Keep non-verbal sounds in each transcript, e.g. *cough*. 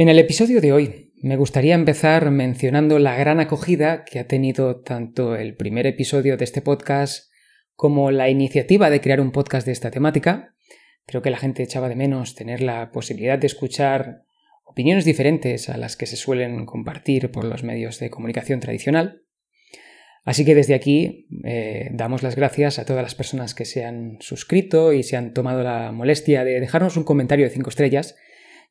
En el episodio de hoy me gustaría empezar mencionando la gran acogida que ha tenido tanto el primer episodio de este podcast como la iniciativa de crear un podcast de esta temática. Creo que la gente echaba de menos tener la posibilidad de escuchar opiniones diferentes a las que se suelen compartir por los medios de comunicación tradicional. Así que desde aquí eh, damos las gracias a todas las personas que se han suscrito y se han tomado la molestia de dejarnos un comentario de 5 estrellas,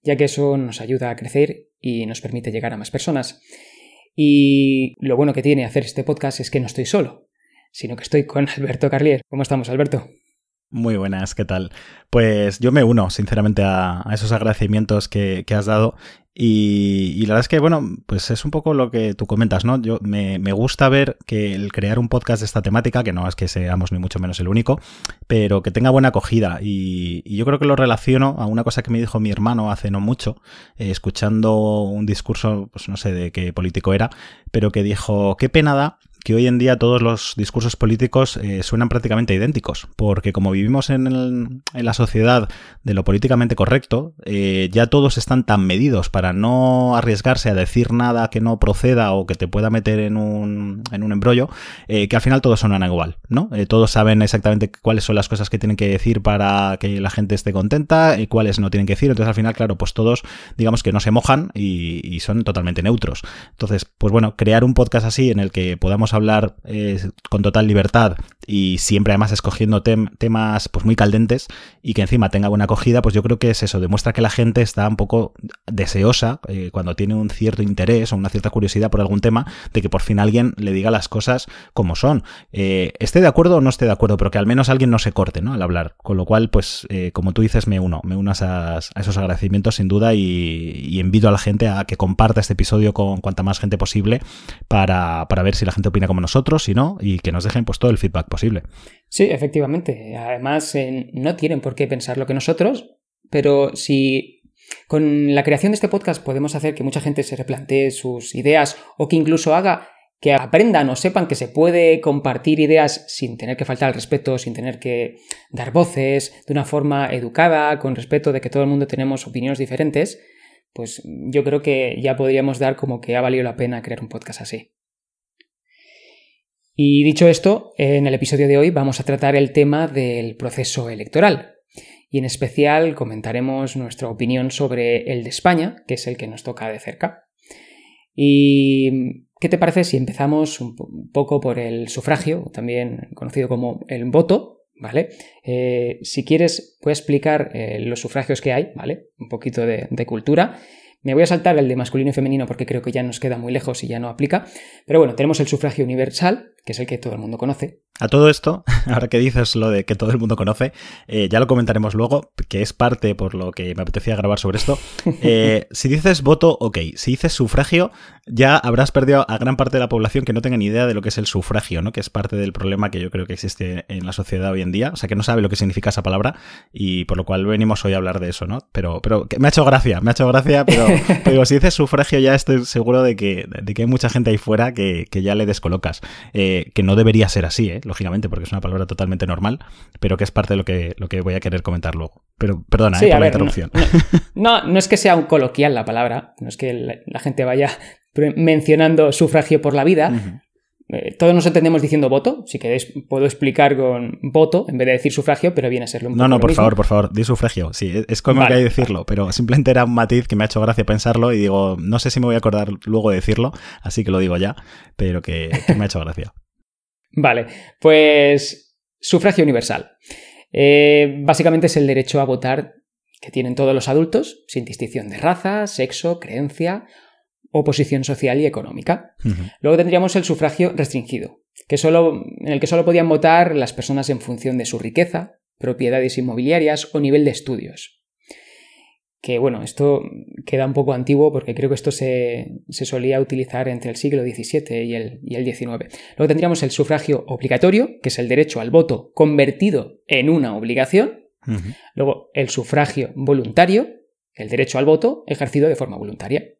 ya que eso nos ayuda a crecer y nos permite llegar a más personas. Y lo bueno que tiene hacer este podcast es que no estoy solo, sino que estoy con *laughs* Alberto Carlier. ¿Cómo estamos, Alberto? Muy buenas, ¿qué tal? Pues yo me uno, sinceramente, a, esos agradecimientos que, has dado. Y, la verdad es que, bueno, pues es un poco lo que tú comentas, ¿no? Yo me, gusta ver que el crear un podcast de esta temática, que no es que seamos ni mucho menos el único, pero que tenga buena acogida. Y, yo creo que lo relaciono a una cosa que me dijo mi hermano hace no mucho, eh, escuchando un discurso, pues no sé de qué político era, pero que dijo, qué pena da que hoy en día todos los discursos políticos eh, suenan prácticamente idénticos, porque como vivimos en, la sociedad de lo políticamente correcto, eh, ya todos están tan medidos para no arriesgarse a decir nada que no proceda o que te pueda meter en un, en un embrollo, eh, que al final todos suenan igual, ¿no? todos saben exactamente cuáles son las cosas que tienen que decir para que la gente esté contenta y cuáles no tienen que decir, entonces al final, claro, pues todos digamos que no se mojan y son totalmente neutros. Entonces, pues bueno, crear un podcast así en el que podamos hablar eh, con total libertad y siempre además escogiendo temas pues muy caldentes y que encima tenga buena acogida, pues yo creo que es eso, demuestra que la gente está un poco deseosa eh, cuando tiene un cierto interés o una cierta curiosidad por algún tema, de que por fin alguien le diga las cosas como son. Eh, esté de acuerdo o no esté de acuerdo, pero que al menos alguien no se corte ¿no? al hablar. Con lo cual, pues como tú dices, me uno, me uno a, esos agradecimientos sin duda y, y, invito a la gente a que comparta este episodio con cuanta más gente posible para, para ver si la gente opina como nosotros, si no, y que nos dejen pues todo el feedback posible. Sí, efectivamente. Además, no tienen por qué pensar lo que nosotros, pero si con la creación de este podcast podemos hacer que mucha gente se replantee sus ideas o que incluso haga que aprendan o sepan que se puede compartir ideas sin tener que faltar al respeto, sin tener que dar voces, de una forma educada, con respeto de que todo el mundo tenemos opiniones diferentes, pues yo creo que ya podríamos dar como que ha valido la pena crear un podcast así. Y dicho esto, en el episodio de hoy vamos a tratar el tema del proceso electoral. Y en especial comentaremos nuestra opinión sobre el de España, que es el que nos toca de cerca. ¿Y qué te parece si empezamos un poco por el sufragio, también conocido como el voto? ¿Vale? Eh, si quieres, puedo explicar eh, los sufragios que hay, ¿vale? Un poquito de cultura me voy a saltar el de masculino y femenino porque creo que ya nos queda muy lejos y ya no aplica. Pero bueno, tenemos el sufragio universal, que es el que todo el mundo conoce. A todo esto, *laughs* ahora que dices lo de que todo el mundo conoce, eh, ya lo comentaremos luego, que es parte por lo que me apetecía grabar sobre esto. *laughs* Eh, si dices voto, ok. Si dices sufragio, ya habrás perdido a gran parte de la población que no tenga ni idea de lo que es el sufragio, ¿no? Que es parte del problema que yo creo que existe en la sociedad hoy en día. O sea, que no sabe lo que significa esa palabra y por lo cual venimos hoy a hablar de eso, ¿no? Pero, pero me ha hecho gracia, me ha hecho gracia, pero, *laughs* digo, si dices sufragio ya estoy seguro de que, de que hay mucha gente ahí fuera que, que ya le descolocas. Eh, que no debería ser así, ¿eh? lógicamente, porque es una palabra totalmente normal, pero que es parte de lo que, lo que voy a querer comentar luego. Pero perdona ¿eh? por la interrupción. *laughs* No, no, es que sea un coloquial la palabra, no es que la, gente vaya mencionando sufragio por la vida. Eh, todos nos entendemos diciendo voto. Si queréis, puedo explicar con voto en vez de decir sufragio, pero viene a serlo un No, no, por favor, por favor, di sufragio. Sí, es como que hay que decirlo, pero simplemente era un matiz que me ha hecho gracia pensarlo y digo, no sé si me voy a acordar luego de decirlo, así que lo digo ya, pero que me ha hecho gracia. *laughs* Vale, pues sufragio universal. Eh, básicamente es el derecho a votar que tienen todos los adultos, sin distinción de raza, sexo, creencia o posición social y económica. Luego tendríamos el sufragio restringido, que solo, en el que solo podían votar las personas en función de su riqueza, propiedades inmobiliarias o nivel de estudios que bueno, esto queda un poco antiguo porque creo que esto se, solía utilizar entre el siglo XVII y el, y el, XIX. Luego tendríamos el sufragio obligatorio, que es el derecho al voto convertido en una obligación. Luego el sufragio voluntario, el derecho al voto ejercido de forma voluntaria.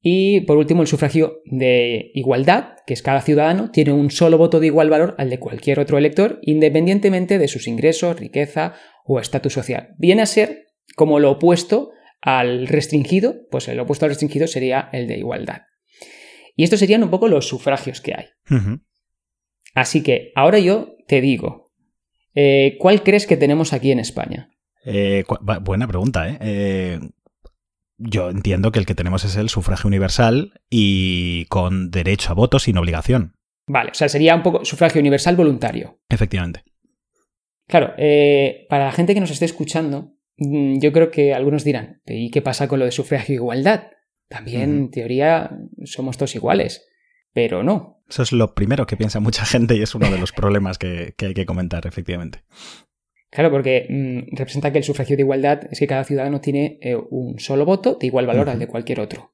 Y por último el sufragio de igualdad, que es cada ciudadano tiene un solo voto de igual valor al de cualquier otro elector, independientemente de sus ingresos, riqueza o estatus social. Viene a ser como lo opuesto al restringido, pues el opuesto al restringido sería el de igualdad. Y estos serían un poco los sufragios que hay. Así que ahora yo te digo, eh, ¿cuál crees que tenemos aquí en España? Eh, buena pregunta, ¿eh? ¿eh? Yo entiendo que el que tenemos es el sufragio universal y con derecho a voto sin obligación. Vale, o sea, sería un poco sufragio universal voluntario. Efectivamente. Claro, eh, para la gente que nos esté escuchando, mm, yo creo que algunos dirán, ¿y qué pasa con lo de sufragio e igualdad? También, en teoría, somos todos iguales, pero no. Eso es lo primero que piensa mucha *laughs* gente y es uno de los problemas que, hay que comentar, efectivamente. Claro, porque mm, representa que el sufragio de igualdad es que cada ciudadano tiene eh, un solo voto de igual valor al de cualquier otro.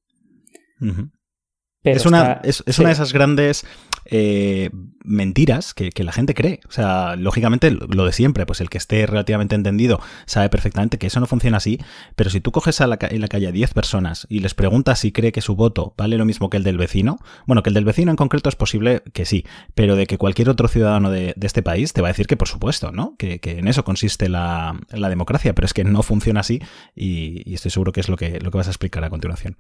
Es, una, es, una, de esas grandes eh, mentiras que, la gente cree. O sea, lógicamente lo de siempre, pues el que esté relativamente entendido sabe perfectamente que eso no funciona así, pero si tú coges a la, en la calle a 10 personas y les preguntas si cree que su voto vale lo mismo que el del vecino, bueno, que el del vecino en concreto es posible que sí, pero de que cualquier otro ciudadano de, este país te va a decir que por supuesto, ¿no? Que, en eso consiste la, democracia, pero es que no funciona así y, estoy seguro que es lo que, lo que vas a explicar a continuación.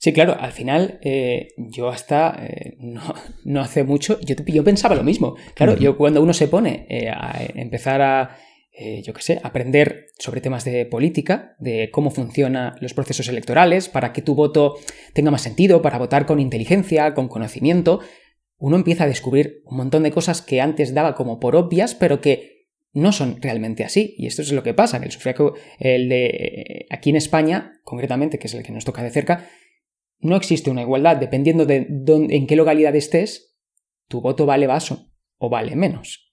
Sí, claro, al final eh, yo hasta eh, no, *laughs* hace mucho, yo, yo, pensaba lo mismo. Claro, yo cuando uno se pone eh, a empezar a, yo qué sé, aprender sobre temas de política, de cómo funcionan los procesos electorales, para que tu voto tenga más sentido, para votar con inteligencia, con conocimiento, uno empieza a descubrir un montón de cosas que antes daba como por obvias, pero que no son realmente así. Y esto es lo que pasa, que el sufragio, el de aquí en España, concretamente, que es el que nos toca de cerca, no existe una igualdad. Dependiendo de dónde, en qué localidad estés, tu voto vale vaso o vale menos.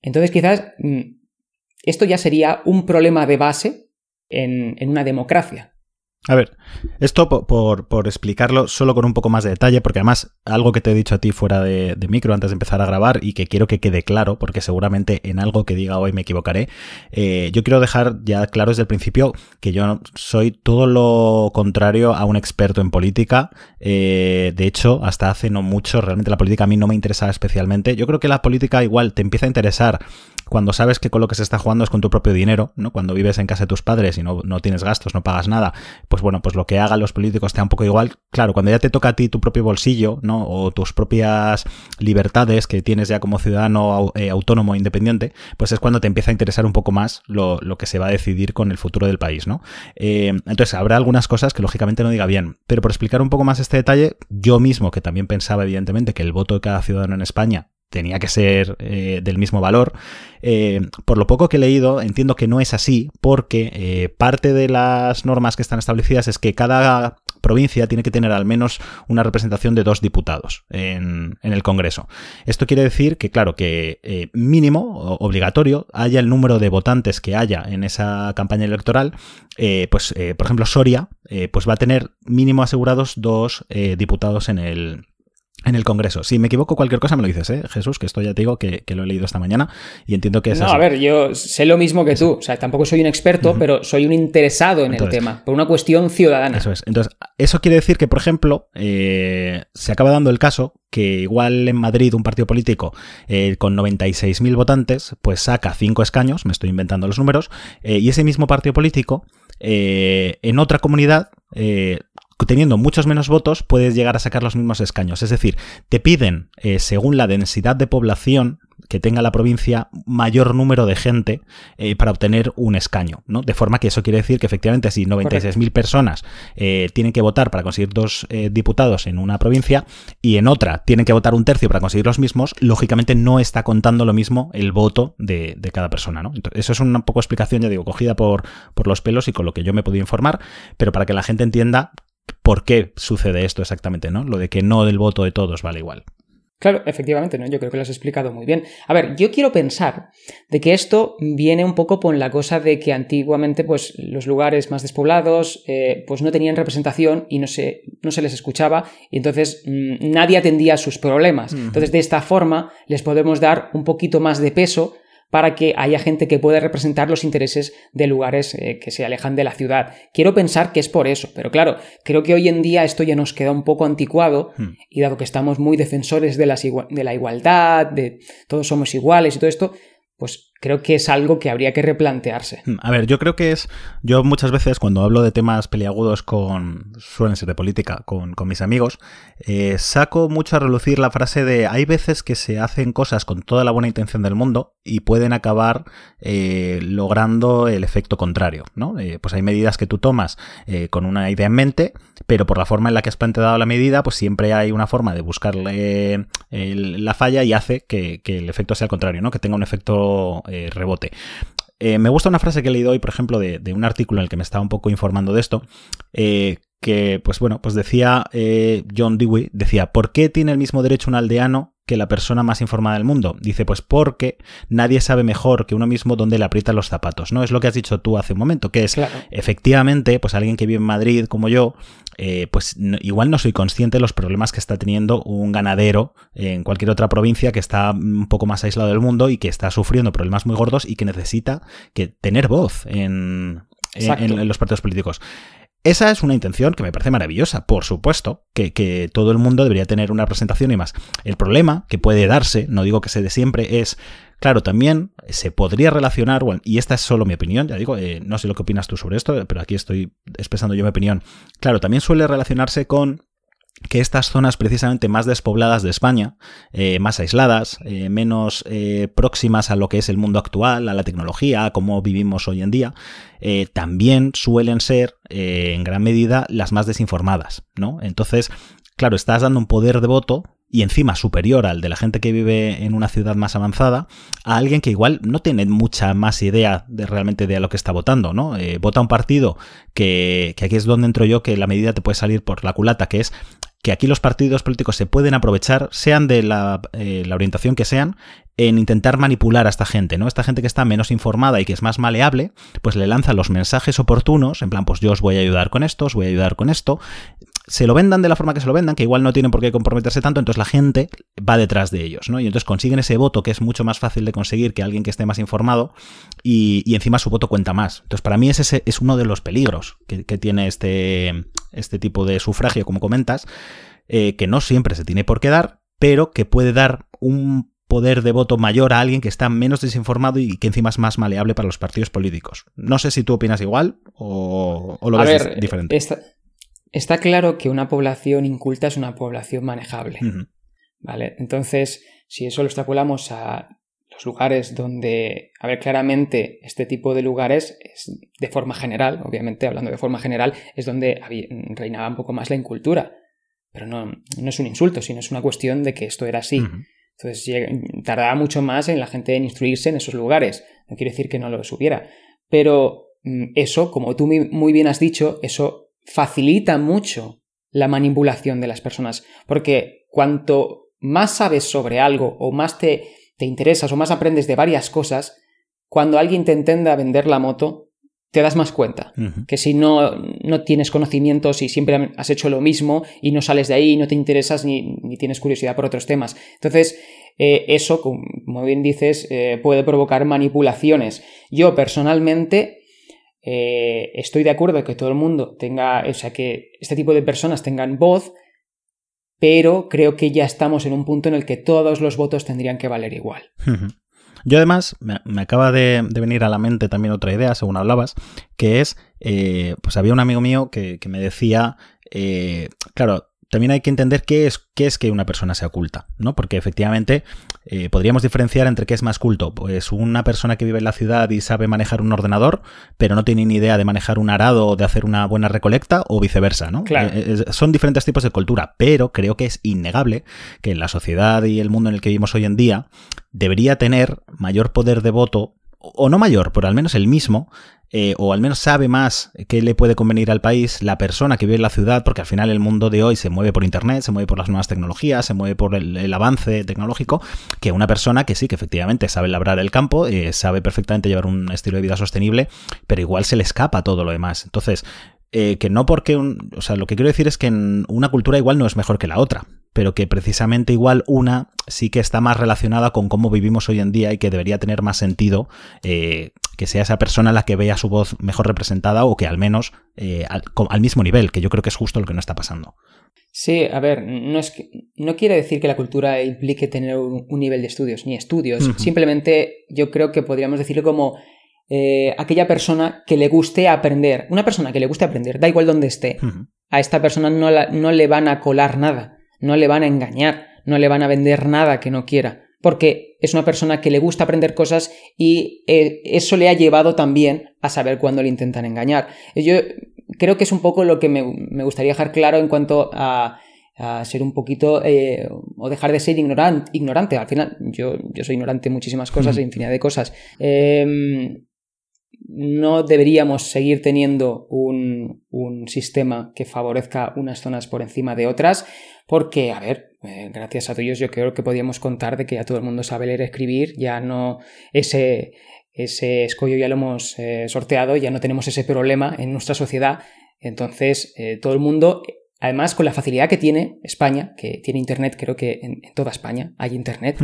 Entonces, quizás mm, esto ya sería un problema de base en, en una democracia. A ver, esto por, explicarlo solo con un poco más de detalle, porque además algo que te he dicho a ti fuera de, micro antes de empezar a grabar y que quiero que quede claro, porque seguramente en algo que diga hoy me equivocaré, eh, yo quiero dejar ya claro desde el principio que yo soy todo lo contrario a un experto en política. Eh, de hecho, hasta hace no mucho, realmente la política a mí no me interesaba especialmente. Yo creo que la política igual te empieza a interesar cuando sabes que con lo que se está jugando es con tu propio dinero, ¿no? Cuando vives en casa de tus padres y no, no tienes gastos, no pagas nada, pues bueno, pues lo que hagan los políticos te da un poco igual. Claro, cuando ya te toca a ti tu propio bolsillo, ¿no? O tus propias libertades que tienes ya como ciudadano eh, autónomo independiente, pues es cuando te empieza a interesar un poco más lo, que se va a decidir con el futuro del país, ¿no? Eh, entonces, habrá algunas cosas que lógicamente no diga bien, pero por explicar un poco más este detalle, yo mismo, que también pensaba evidentemente que el voto de cada ciudadano en España tenía que ser eh, del mismo valor. Eh, por lo poco que he leído, entiendo que no es así, porque eh, parte de las normas que están establecidas es que cada provincia tiene que tener al menos una representación de dos diputados en, el Congreso. Esto quiere decir que, claro, que mínimo, obligatorio, haya el número de votantes que haya en esa campaña electoral, pues, por ejemplo, Soria, pues va a tener mínimo asegurados dos diputados en el, en el Congreso. Si me equivoco cualquier cosa me lo dices, ¿eh? Jesús, que esto ya te digo que, lo he leído esta mañana y entiendo que es... No, a ver, yo sé lo mismo que tú. O sea, tampoco soy un experto, pero soy un interesado en el tema, por una cuestión ciudadana. Eso es. Entonces, eso quiere decir que, por ejemplo, eh, se acaba dando el caso que igual en Madrid un partido político eh, con 96.000 votantes, pues saca 5 escaños, me estoy inventando los números, eh, y ese mismo partido político en otra comunidad teniendo muchos menos votos, puedes llegar a sacar los mismos escaños. Es decir, te piden, eh, según la densidad de población que tenga la provincia, mayor número de gente eh, para obtener un escaño. ¿no? De forma que eso quiere decir que efectivamente si 96.000 personas eh, tienen que votar para conseguir dos diputados en una provincia y en otra tienen que votar un tercio para conseguir los mismos, lógicamente no está contando lo mismo el voto de, cada persona. ¿no? eso es una poco explicación, ya digo, cogida por, por los pelos y con lo que yo me he podido informar, pero para que la gente entienda por qué sucede esto exactamente, ¿no? Lo de que no del voto de todos vale igual. Claro, efectivamente, ¿no? Yo creo que lo has explicado muy bien. A ver, yo quiero pensar de que esto viene un poco con la cosa de que antiguamente, pues, los lugares más despoblados, eh, pues no tenían representación y no se, no se les escuchaba, y entonces mm, nadie atendía sus problemas. Entonces, de esta forma, les podemos dar un poquito más de peso para que haya gente que pueda representar los intereses de lugares eh, que se alejan de la ciudad. Quiero pensar que es por eso, pero claro, creo que hoy en día esto ya nos queda un poco anticuado hmm. y dado que estamos muy defensores de, de la igualdad, de todos somos iguales y todo esto, pues creo que es algo que habría que replantearse. Hmm, a ver, yo creo que es. Yo muchas veces cuando hablo de temas peliagudos con. suelen ser de política, con, mis amigos, eh, saco mucho a relucir la frase de hay veces que se hacen cosas con toda la buena intención del mundo y pueden acabar eh, logrando el efecto contrario, ¿no? Eh, pues hay medidas que tú tomas con una idea en mente, pero por la forma en la que has planteado la medida, pues siempre hay una forma de buscarle la falla y hace que, que, el efecto sea el contrario, ¿no? Que tenga un efecto eh, rebote. Eh, me gusta una frase que he leído hoy, por ejemplo, de, un artículo en el que me estaba un poco informando de esto, eh, que, pues bueno, pues decía John Dewey, decía, ¿por qué tiene el mismo derecho un aldeano que la persona más informada del mundo? Dice, pues porque nadie sabe mejor que uno mismo dónde le aprietan los zapatos, ¿no? Es lo que has dicho tú hace un momento, que es, efectivamente, pues alguien que vive en Madrid como yo, eh, pues igual no soy consciente de los problemas que está teniendo un ganadero en cualquier otra provincia que está un poco más aislado del mundo y que está sufriendo problemas muy gordos y que necesita que tener voz en, los partidos políticos. Esa es una intención que me parece maravillosa, por supuesto, que, que, todo el mundo debería tener una representación y más. El problema que puede darse, no digo que se de siempre, es Claro, también se podría relacionar, bueno, y esta es solo mi opinión, ya digo, eh, no sé lo que opinas tú sobre esto, pero aquí estoy expresando yo mi opinión. Claro, también suele relacionarse con que estas zonas precisamente más despobladas de España, eh, más aisladas, eh, menos próximas a lo que es el mundo actual, a la tecnología, a cómo vivimos hoy en día, también suelen ser en gran medida las más desinformadas, ¿no? Entonces, claro, estás dando un poder de voto y encima superior al de la gente que vive en una ciudad más avanzada, a alguien que igual no tiene mucha más idea de realmente de a lo que está votando, ¿no? Eh, vota un partido que, que aquí es donde entro yo, que la medida te puede salir por la culata, que es que aquí los partidos políticos se pueden aprovechar, sean de la, eh, la, orientación que sean, en intentar manipular a esta gente, ¿no? Esta gente que está menos informada y que es más maleable, pues le lanza los mensajes oportunos, en plan, pues yo os voy a ayudar con esto, os voy a ayudar con esto, se lo vendan de la forma que se lo vendan, que igual no tienen por qué comprometerse tanto, entonces la gente va detrás de ellos, ¿no? Y entonces consiguen ese voto que es mucho más fácil de conseguir que alguien que esté más informado y, encima su voto cuenta más. Entonces para mí ese es uno de los peligros que, tiene este, este tipo de sufragio, como comentas, eh, que no siempre se tiene por qué dar, pero que puede dar un poder de voto mayor a alguien que está menos desinformado y que encima es más maleable para los partidos políticos. No sé si tú opinas igual o, lo ves diferente. Está claro que una población inculta es una población manejable. ¿Vale? Entonces, si eso lo extrapolamos a los lugares donde, a ver, claramente este tipo de lugares es de forma general, obviamente hablando de forma general, es donde reinaba un poco más la incultura. Pero no, no es un insulto, sino es una cuestión de que esto era así. Entonces tardaba mucho más en la gente en instruirse en esos lugares. No quiere decir que no lo supiera. Pero mm, eso, como tú muy bien has dicho, eso facilita mucho la manipulación de las personas, porque cuanto más sabes sobre algo o más te, te interesas o más aprendes de varias cosas, cuando alguien te intenta vender la moto, te das más cuenta que si no, no tienes conocimientos y siempre has hecho lo mismo y no sales de ahí, no te interesas ni, ni tienes curiosidad por otros temas. Entonces, eh, eso, como bien dices, eh, puede provocar manipulaciones. Yo personalmente eh, estoy de acuerdo que todo el mundo tenga, o sea, que este tipo de personas tengan voz, pero creo que ya estamos en un punto en el que todos los votos tendrían que valer igual. Yo además, me, acaba de, venir a la mente también otra idea, según hablabas, que es, eh, pues había un amigo mío que, me decía, eh, claro, también hay que entender qué es, qué es que una persona sea oculta, ¿no? Porque efectivamente eh, podríamos diferenciar entre qué es más culto. Pues una persona que vive en la ciudad y sabe manejar un ordenador, pero no tiene ni idea de manejar un arado o de hacer una buena recolecta, o viceversa, ¿no? Claro. Eh, son diferentes tipos de cultura, pero creo que es innegable que en la sociedad y el mundo en el que vivimos hoy en día debería tener mayor poder de voto o no mayor, pero al menos el mismo, eh, o al menos sabe más qué le puede convenir al país la persona que vive en la ciudad, porque al final el mundo de hoy se mueve por Internet, se mueve por las nuevas tecnologías, se mueve por el, avance tecnológico, que una persona que sí, que efectivamente sabe labrar el campo, eh, sabe perfectamente llevar un estilo de vida sostenible, pero igual se le escapa todo lo demás. Entonces, eh, que no porque, o sea, lo que quiero decir es que una cultura igual no es mejor que la otra, pero que precisamente igual una sí que está más relacionada con cómo vivimos hoy en día y que debería tener más sentido eh, que sea esa persona la que vea su voz mejor representada o que al menos eh, al, mismo nivel, que yo creo que es justo lo que no está pasando. Sí, a ver, no, es no quiere decir que la cultura implique tener un, nivel de estudios, ni estudios. Simplemente yo creo que podríamos decirlo como eh, aquella persona que le guste aprender. Una persona que le guste aprender, da igual donde esté. A esta persona no, no le van a colar nada, no le van a engañar, no le van a vender nada que no quiera. Porque es una persona que le gusta aprender cosas y eh, eso le ha llevado también a saber cuándo le intentan engañar. Yo creo que es un poco lo que me, gustaría dejar claro en cuanto a, ser un poquito eh, o dejar de ser ignorante, ignorante. Al final, yo, yo soy ignorante en muchísimas cosas, e infinidad de cosas. Em, no deberíamos seguir teniendo un, sistema que favorezca unas zonas por encima de otras, porque, a ver, eh, gracias a Dios yo creo que podíamos contar de que ya todo el mundo sabe leer y escribir, ya no ese, ese escollo ya lo hemos eh, sorteado, ya no tenemos ese problema en nuestra sociedad, entonces eh, todo el mundo... Además, con la facilidad que tiene España, que tiene Internet, creo que en, toda España hay Internet,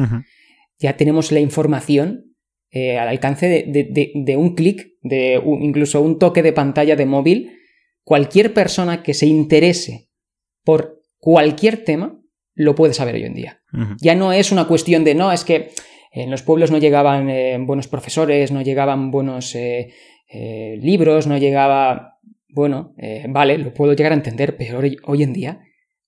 ya tenemos la información eh, al alcance de, un clic, de incluso un toque de pantalla de móvil, cualquier persona que se interese por cualquier tema lo puede saber hoy en día. Ya no es una cuestión de, no, es que en los pueblos no llegaban eh, buenos profesores, no llegaban buenos eh, libros, no llegaba... Bueno, vale, lo puedo llegar a entender, pero hoy en día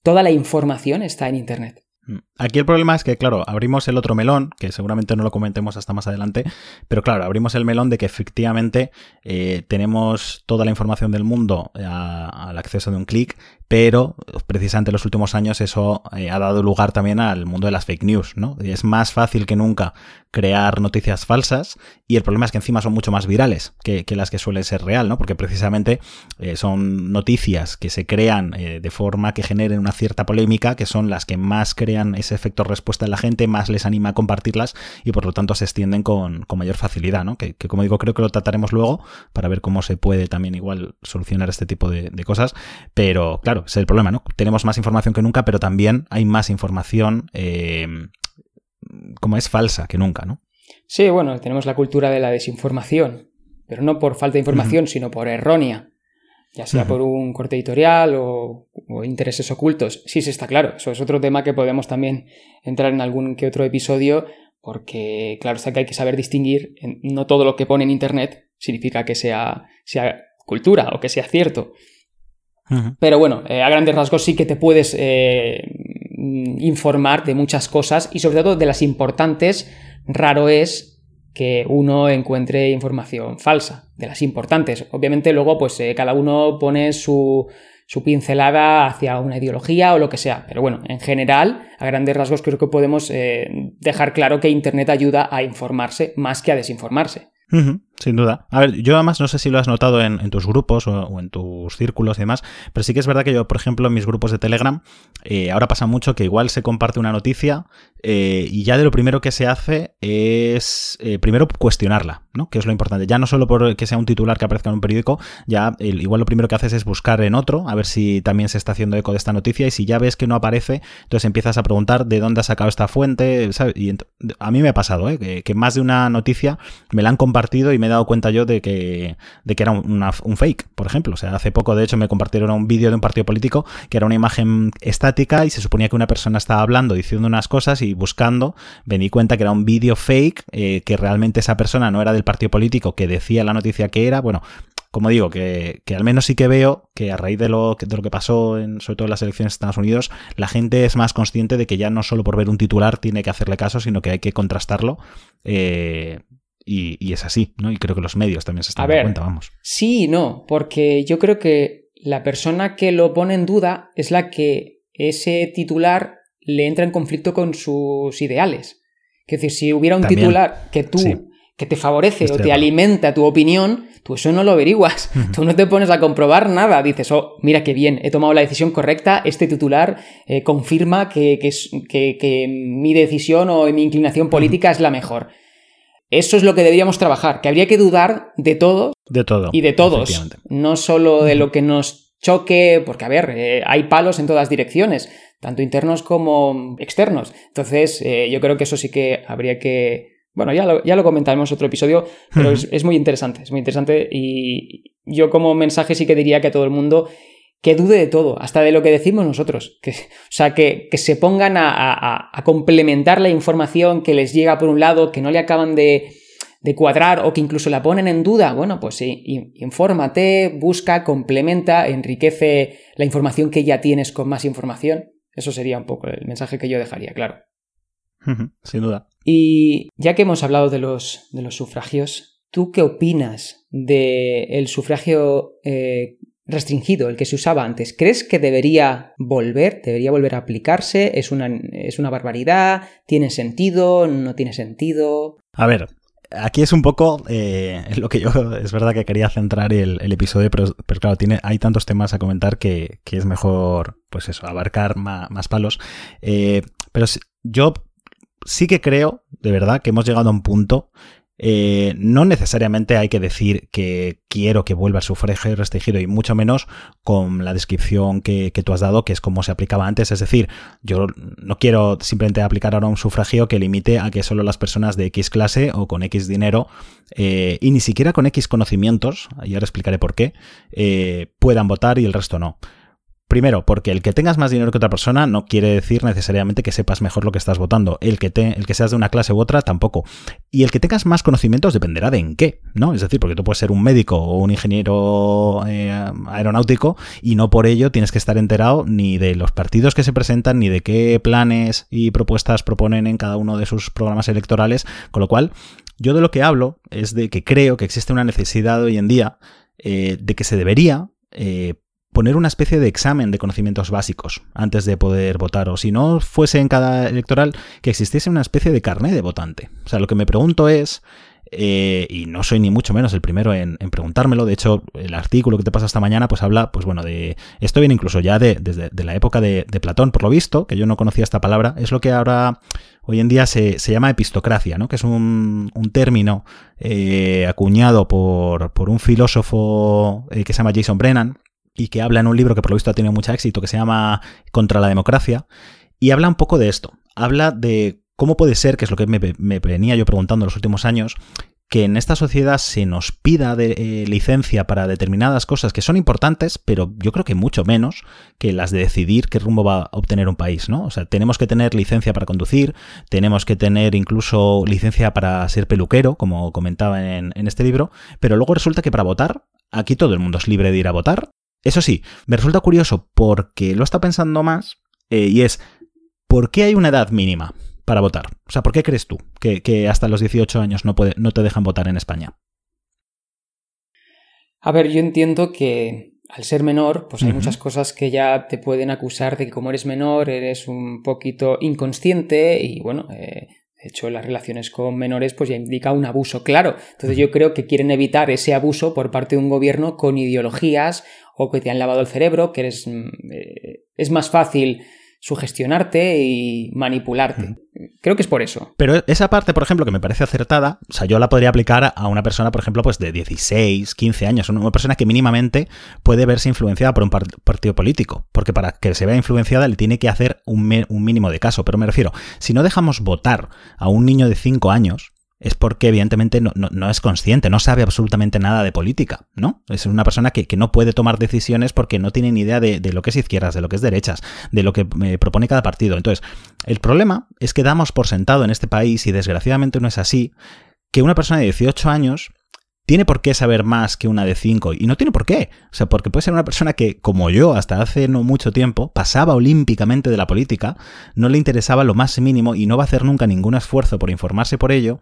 toda la información está en Internet. Mm. Aquí el problema es que, claro, abrimos el otro melón, que seguramente no lo comentemos hasta más adelante, pero claro, abrimos el melón de que efectivamente eh, tenemos toda la información del mundo al acceso de un clic, pero precisamente en los últimos años eso eh, ha dado lugar también al mundo de las fake news, ¿no? es más fácil que nunca crear noticias falsas y el problema es que encima son mucho más virales que, las que suelen ser real, ¿no? Porque precisamente eh, son noticias que se crean de forma que generen una cierta polémica, que son las que más crean ese efecto respuesta en la gente, más les anima a compartirlas y por lo tanto se extienden con, mayor facilidad, ¿no? Que, como digo, creo que lo trataremos luego para ver cómo se puede también igual solucionar este tipo de, cosas. Pero claro, es el problema, ¿no? Tenemos más información que nunca, pero también hay más información eh, como es falsa que nunca, ¿no? Sí, bueno, tenemos la cultura de la desinformación, pero no por falta de información, sino por errónea ya sea por un corte editorial o, intereses ocultos. Sí, sí, está claro. Eso es otro tema que podemos también entrar en algún que otro episodio, porque claro está que hay que saber distinguir. No todo lo que pone en Internet significa que sea, sea cultura o que sea cierto. Pero bueno, eh, a grandes rasgos sí que te puedes eh, informar de muchas cosas y sobre todo de las importantes. Raro es que uno encuentre información falsa, de las importantes. Obviamente luego pues eh, cada uno pone su, su, pincelada hacia una ideología o lo que sea, pero bueno, en general, a grandes rasgos creo que podemos eh, dejar claro que Internet ayuda a informarse más que a desinformarse. Sin duda. A ver, yo además no sé si lo has notado en, tus grupos o, en tus círculos y demás, pero sí que es verdad que yo, por ejemplo, en mis grupos de Telegram, eh, ahora pasa mucho que igual se comparte una noticia eh, y ya de lo primero que se hace es eh, primero cuestionarla, ¿no? Que es lo importante. Ya no solo por que sea un titular que aparezca en un periódico, ya igual lo primero que haces es buscar en otro, a ver si también se está haciendo eco de esta noticia y si ya ves que no aparece, entonces empiezas a preguntar de dónde ha sacado esta fuente, Y a mí me ha pasado, ¿eh? que, más de una noticia me la han compartido y me dado cuenta yo de que, de que era un fake, por ejemplo. O sea, hace poco de hecho me compartieron un vídeo de un partido político que era una imagen estática y se suponía que una persona estaba hablando, diciendo unas cosas y buscando me di cuenta que era un vídeo fake, eh, que realmente esa persona no era del partido político que decía la noticia que era. Bueno, como digo, que, al menos sí que veo que a raíz de lo, de lo que pasó, en, sobre todo en las elecciones de Estados Unidos, la gente es más consciente de que ya no solo por ver un titular tiene que hacerle caso, sino que hay que contrastarlo. Eh, y, es así, ¿no? Y creo que los medios también se están dando cuenta, vamos. Sí y no, porque yo creo que la persona que lo pone en duda es la que ese titular le entra en conflicto con sus ideales. Es decir, si hubiera un titular que tú, que te favorece o te alimenta tu opinión, tú eso no lo averiguas. Tú no te pones a comprobar nada. Dices, oh, mira qué bien, he tomado la decisión correcta, este titular eh, confirma que, que, mi decisión o mi inclinación política es la mejor. Eso es lo que deberíamos trabajar, que habría que dudar de todo. De todo. Y de todos. No solo de lo que nos choque, porque a ver, eh, hay palos en todas direcciones, tanto internos como externos. Entonces, eh, yo creo que eso sí que habría que... Bueno, ya lo, ya lo comentaremos en otro episodio, pero es, es muy interesante, es muy interesante y yo como mensaje sí que diría que a todo el mundo que dude de todo, hasta de lo que decimos nosotros. Que, o sea, que, que se pongan a, a, complementar la información que les llega por un lado, que no le acaban de, de cuadrar o que incluso la ponen en duda. Bueno, pues sí, infórmate, busca, complementa, enriquece la información que ya tienes con más información. Eso sería un poco el mensaje que yo dejaría, claro. Sin duda. Y ya que hemos hablado de los, de los sufragios, ¿tú qué opinas del sufragio eh, restringido, el que se usaba antes. ¿Crees que debería volver? ¿Debería volver a aplicarse? ¿Es una, es una barbaridad? ¿Tiene sentido? ¿No tiene sentido? A ver, aquí es un poco eh, lo que yo *laughs* es verdad que quería centrar el, episodio, pero, claro, tiene, hay tantos temas a comentar que, es mejor, pues eso, abarcar más, palos. Eh, pero yo sí que creo, de verdad, que hemos llegado a un punto eh, no necesariamente hay que decir que quiero que vuelva el sufragio restringido y mucho menos con la descripción que, tú has dado, que es como se aplicaba antes. Es decir, yo no quiero simplemente aplicar ahora un sufragio que limite a que solo las personas de X clase o con X dinero eh, y ni siquiera con X conocimientos, y ahora explicaré por qué, eh, puedan votar y el resto no. Primero, porque el que tengas más dinero que otra persona no quiere decir necesariamente que sepas mejor lo que estás votando. El que, te, el que seas de una clase u otra tampoco. Y el que tengas más conocimientos dependerá de en qué, ¿no? Es decir, porque tú puedes ser un médico o un ingeniero eh, aeronáutico y no por ello tienes que estar enterado ni de los partidos que se presentan, ni de qué planes y propuestas proponen en cada uno de sus programas electorales. Con lo cual, yo de lo que hablo es de que creo que existe una necesidad hoy en día eh, de que se debería eh, poner una especie de examen de conocimientos básicos antes de poder votar, o si no fuese en cada electoral, que existiese una especie de carné de votante. O sea, lo que me pregunto es, eh, y no soy ni mucho menos el primero en, preguntármelo, de hecho, el artículo que te pasa esta mañana, pues habla, pues bueno, de esto viene incluso ya de, desde la época de, Platón, por lo visto, que yo no conocía esta palabra, es lo que ahora hoy en día se, llama epistocracia, ¿no? que es un, término eh, acuñado por, por, un filósofo eh, que se llama Jason Brennan, y que habla en un libro que por lo visto ha tenido mucho éxito, que se llama Contra la democracia, y habla un poco de esto. Habla de cómo puede ser, que es lo que me, venía yo preguntando en los últimos años, que en esta sociedad se nos pida eh, licencia para determinadas cosas que son importantes, pero yo creo que mucho menos que las de decidir qué rumbo va a obtener un país, ¿no? O sea, tenemos que tener licencia para conducir, tenemos que tener incluso licencia para ser peluquero, como comentaba en este libro, pero luego resulta que para votar, aquí todo el mundo es libre de ir a votar, eso sí, me resulta curioso porque lo está pensando más eh, y es, ¿por qué hay una edad mínima para votar? O sea, ¿por qué crees tú que, hasta los 18 años no, puede, no te dejan votar en España? A ver, yo entiendo que al ser menor, pues hay muchas cosas que ya te pueden acusar de que como eres menor eres un poquito inconsciente y bueno, eh, de hecho, las relaciones con menores pues ya indica un abuso claro. Entonces yo creo que quieren evitar ese abuso por parte de un gobierno con ideologías o que te han lavado el cerebro, que eres, mm, eh, es más fácil sugestionarte y manipularte. Creo que es por eso. Pero esa parte, por ejemplo, que me parece acertada, o sea, yo la podría aplicar a una persona, por ejemplo, pues de 16, 15 años, una persona que mínimamente puede verse influenciada por un partido político, porque para que se vea influenciada le tiene que hacer un, un mínimo de caso. Pero me refiero, si no dejamos votar a un niño de 5 años, es porque evidentemente no, es consciente, no sabe absolutamente nada de política, ¿no? Es una persona que, no puede tomar decisiones porque no tiene ni idea de, lo que es izquierdas, de lo que es derechas, de lo que eh, propone cada partido. Entonces, el problema es que damos por sentado en este país, y desgraciadamente no es así, que una persona de 18 años tiene por qué saber más que una de 5 y no tiene por qué. O sea, porque puede ser una persona que, como yo, hasta hace no mucho tiempo, pasaba olímpicamente de la política, no le interesaba lo más mínimo y no va a hacer nunca ningún esfuerzo por informarse por ello.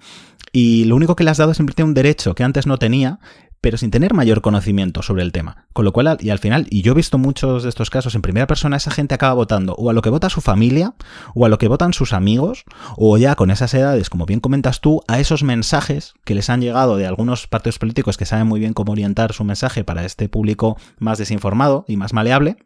Y lo único que le has dado es simplemente un derecho que antes no tenía, pero sin tener mayor conocimiento sobre el tema. Con lo cual, y al final, y yo he visto muchos de estos casos en primera persona, esa gente acaba votando o a lo que vota su familia, o a lo que votan sus amigos, o ya con esas edades, como bien comentas tú, a esos mensajes que les han llegado de algunos partidos políticos que saben muy bien cómo orientar su mensaje para este público más desinformado y más maleable,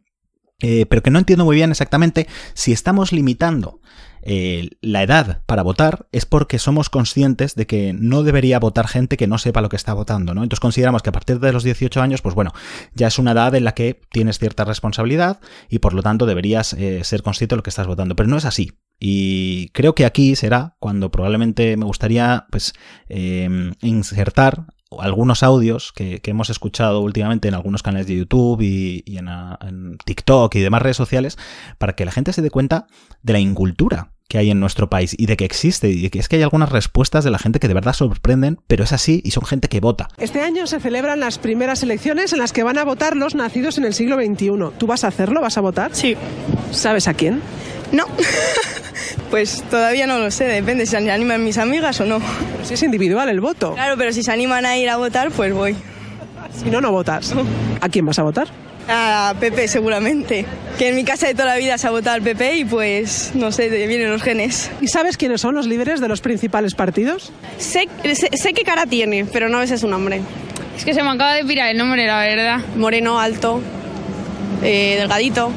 eh, pero que no entiendo muy bien exactamente si estamos limitando eh, la edad para votar es porque somos conscientes de que no debería votar gente que no sepa lo que está votando, ¿no? Entonces consideramos que a partir de los 18 años, pues bueno, ya es una edad en la que tienes cierta responsabilidad y por lo tanto deberías eh, ser consciente de lo que estás votando. Pero no es así. Y creo que aquí será cuando probablemente me gustaría pues em, insertar algunos audios que, hemos escuchado últimamente en algunos canales de YouTube y, en, en, TikTok y demás redes sociales para que la gente se dé cuenta de la incultura que hay en nuestro país y de que existe y que es que hay algunas respuestas de la gente que de verdad sorprenden, pero es así y son gente que vota. Este año se celebran las primeras elecciones en las que van a votar los nacidos en el siglo XXI. ¿Tú vas a hacerlo? ¿Vas a votar? Sí. ¿Sabes a quién? No. *laughs* pues todavía no lo sé, depende si se animan mis amigas o no. Pero si es individual el voto. Claro, pero si se animan a ir a votar, pues voy. Si no, no votas. ¿A quién vas a votar? A Pepe seguramente. Que en mi casa de toda la vida se ha votado al PP y pues no sé, de vienen los genes. ¿Y sabes quiénes son los líderes de los principales partidos? Sé, sé, qué cara tiene, pero no sé su nombre. Es que se me acaba de pirar el nombre, la verdad. Moreno, alto, eh, delgadito.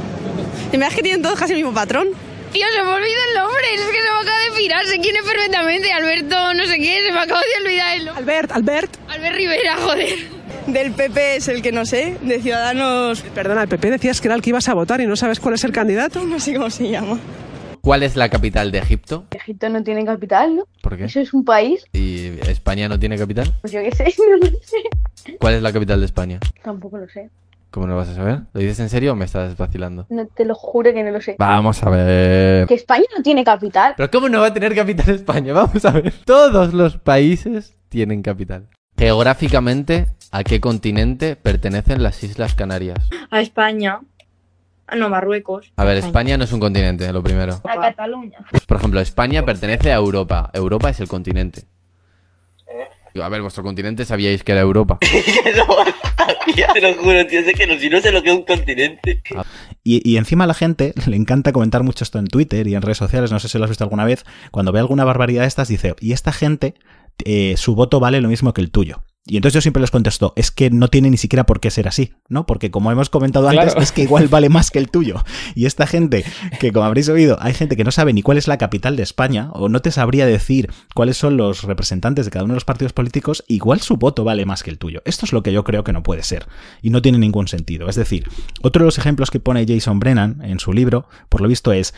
¿Y me das que tienen todos casi el mismo patrón? Tío, se me olvida el nombre, es que se me acaba de pirar, sé quién es perfectamente, Alberto, no sé qué, se me acaba de olvidar el nombre. Albert, Albert. Albert Rivera, joder. Del PP es el que no sé, de Ciudadanos... Perdona, el PP decías que era el que ibas a votar y no sabes cuál es el candidato. No sé cómo se llama. ¿Cuál es la capital de Egipto? Egipto no tiene capital, ¿no? ¿Por qué? Eso es un país. ¿Y España no tiene capital? Pues yo qué sé, *laughs* no lo sé. ¿Cuál es la capital de España? Tampoco lo sé. ¿Cómo no lo vas a saber? ¿Lo dices en serio o me estás vacilando? No, te lo juro que no lo sé. Vamos a ver. Que España no tiene capital. ¿Pero cómo no va a tener capital España? Vamos a ver. Todos los países tienen capital. Geográficamente, ¿a qué continente pertenecen las Islas Canarias? A España. Ah, no, Marruecos. A ver, España no es un continente, lo primero. A Cataluña. Por ejemplo, España pertenece a Europa. Europa es el continente. A ver, vuestro continente sabíais que era Europa. *laughs* no, te lo juro, tío, sé que no, si no sé lo que es un continente. Y, y, encima a la gente *laughs* le encanta comentar mucho esto en Twitter y en redes sociales, no sé si lo has visto alguna vez, cuando ve alguna barbaridad de estas dice, y esta gente, eh, su voto vale lo mismo que el tuyo. Y entonces yo siempre les contesto, es que no tiene ni siquiera por qué ser así, ¿no? Porque como hemos comentado antes, es que igual vale más que el tuyo. *laughs* Y esta gente, que como habréis oído, hay gente que no sabe ni cuál es la capital de España, o no te sabría decir cuáles son los representantes de cada uno de los partidos políticos, igual su voto vale más que el tuyo. Esto es lo que yo creo que no puede ser. Y no tiene ningún sentido. Es decir, otro de los ejemplos que pone Jason Brennan en su libro, por lo visto, es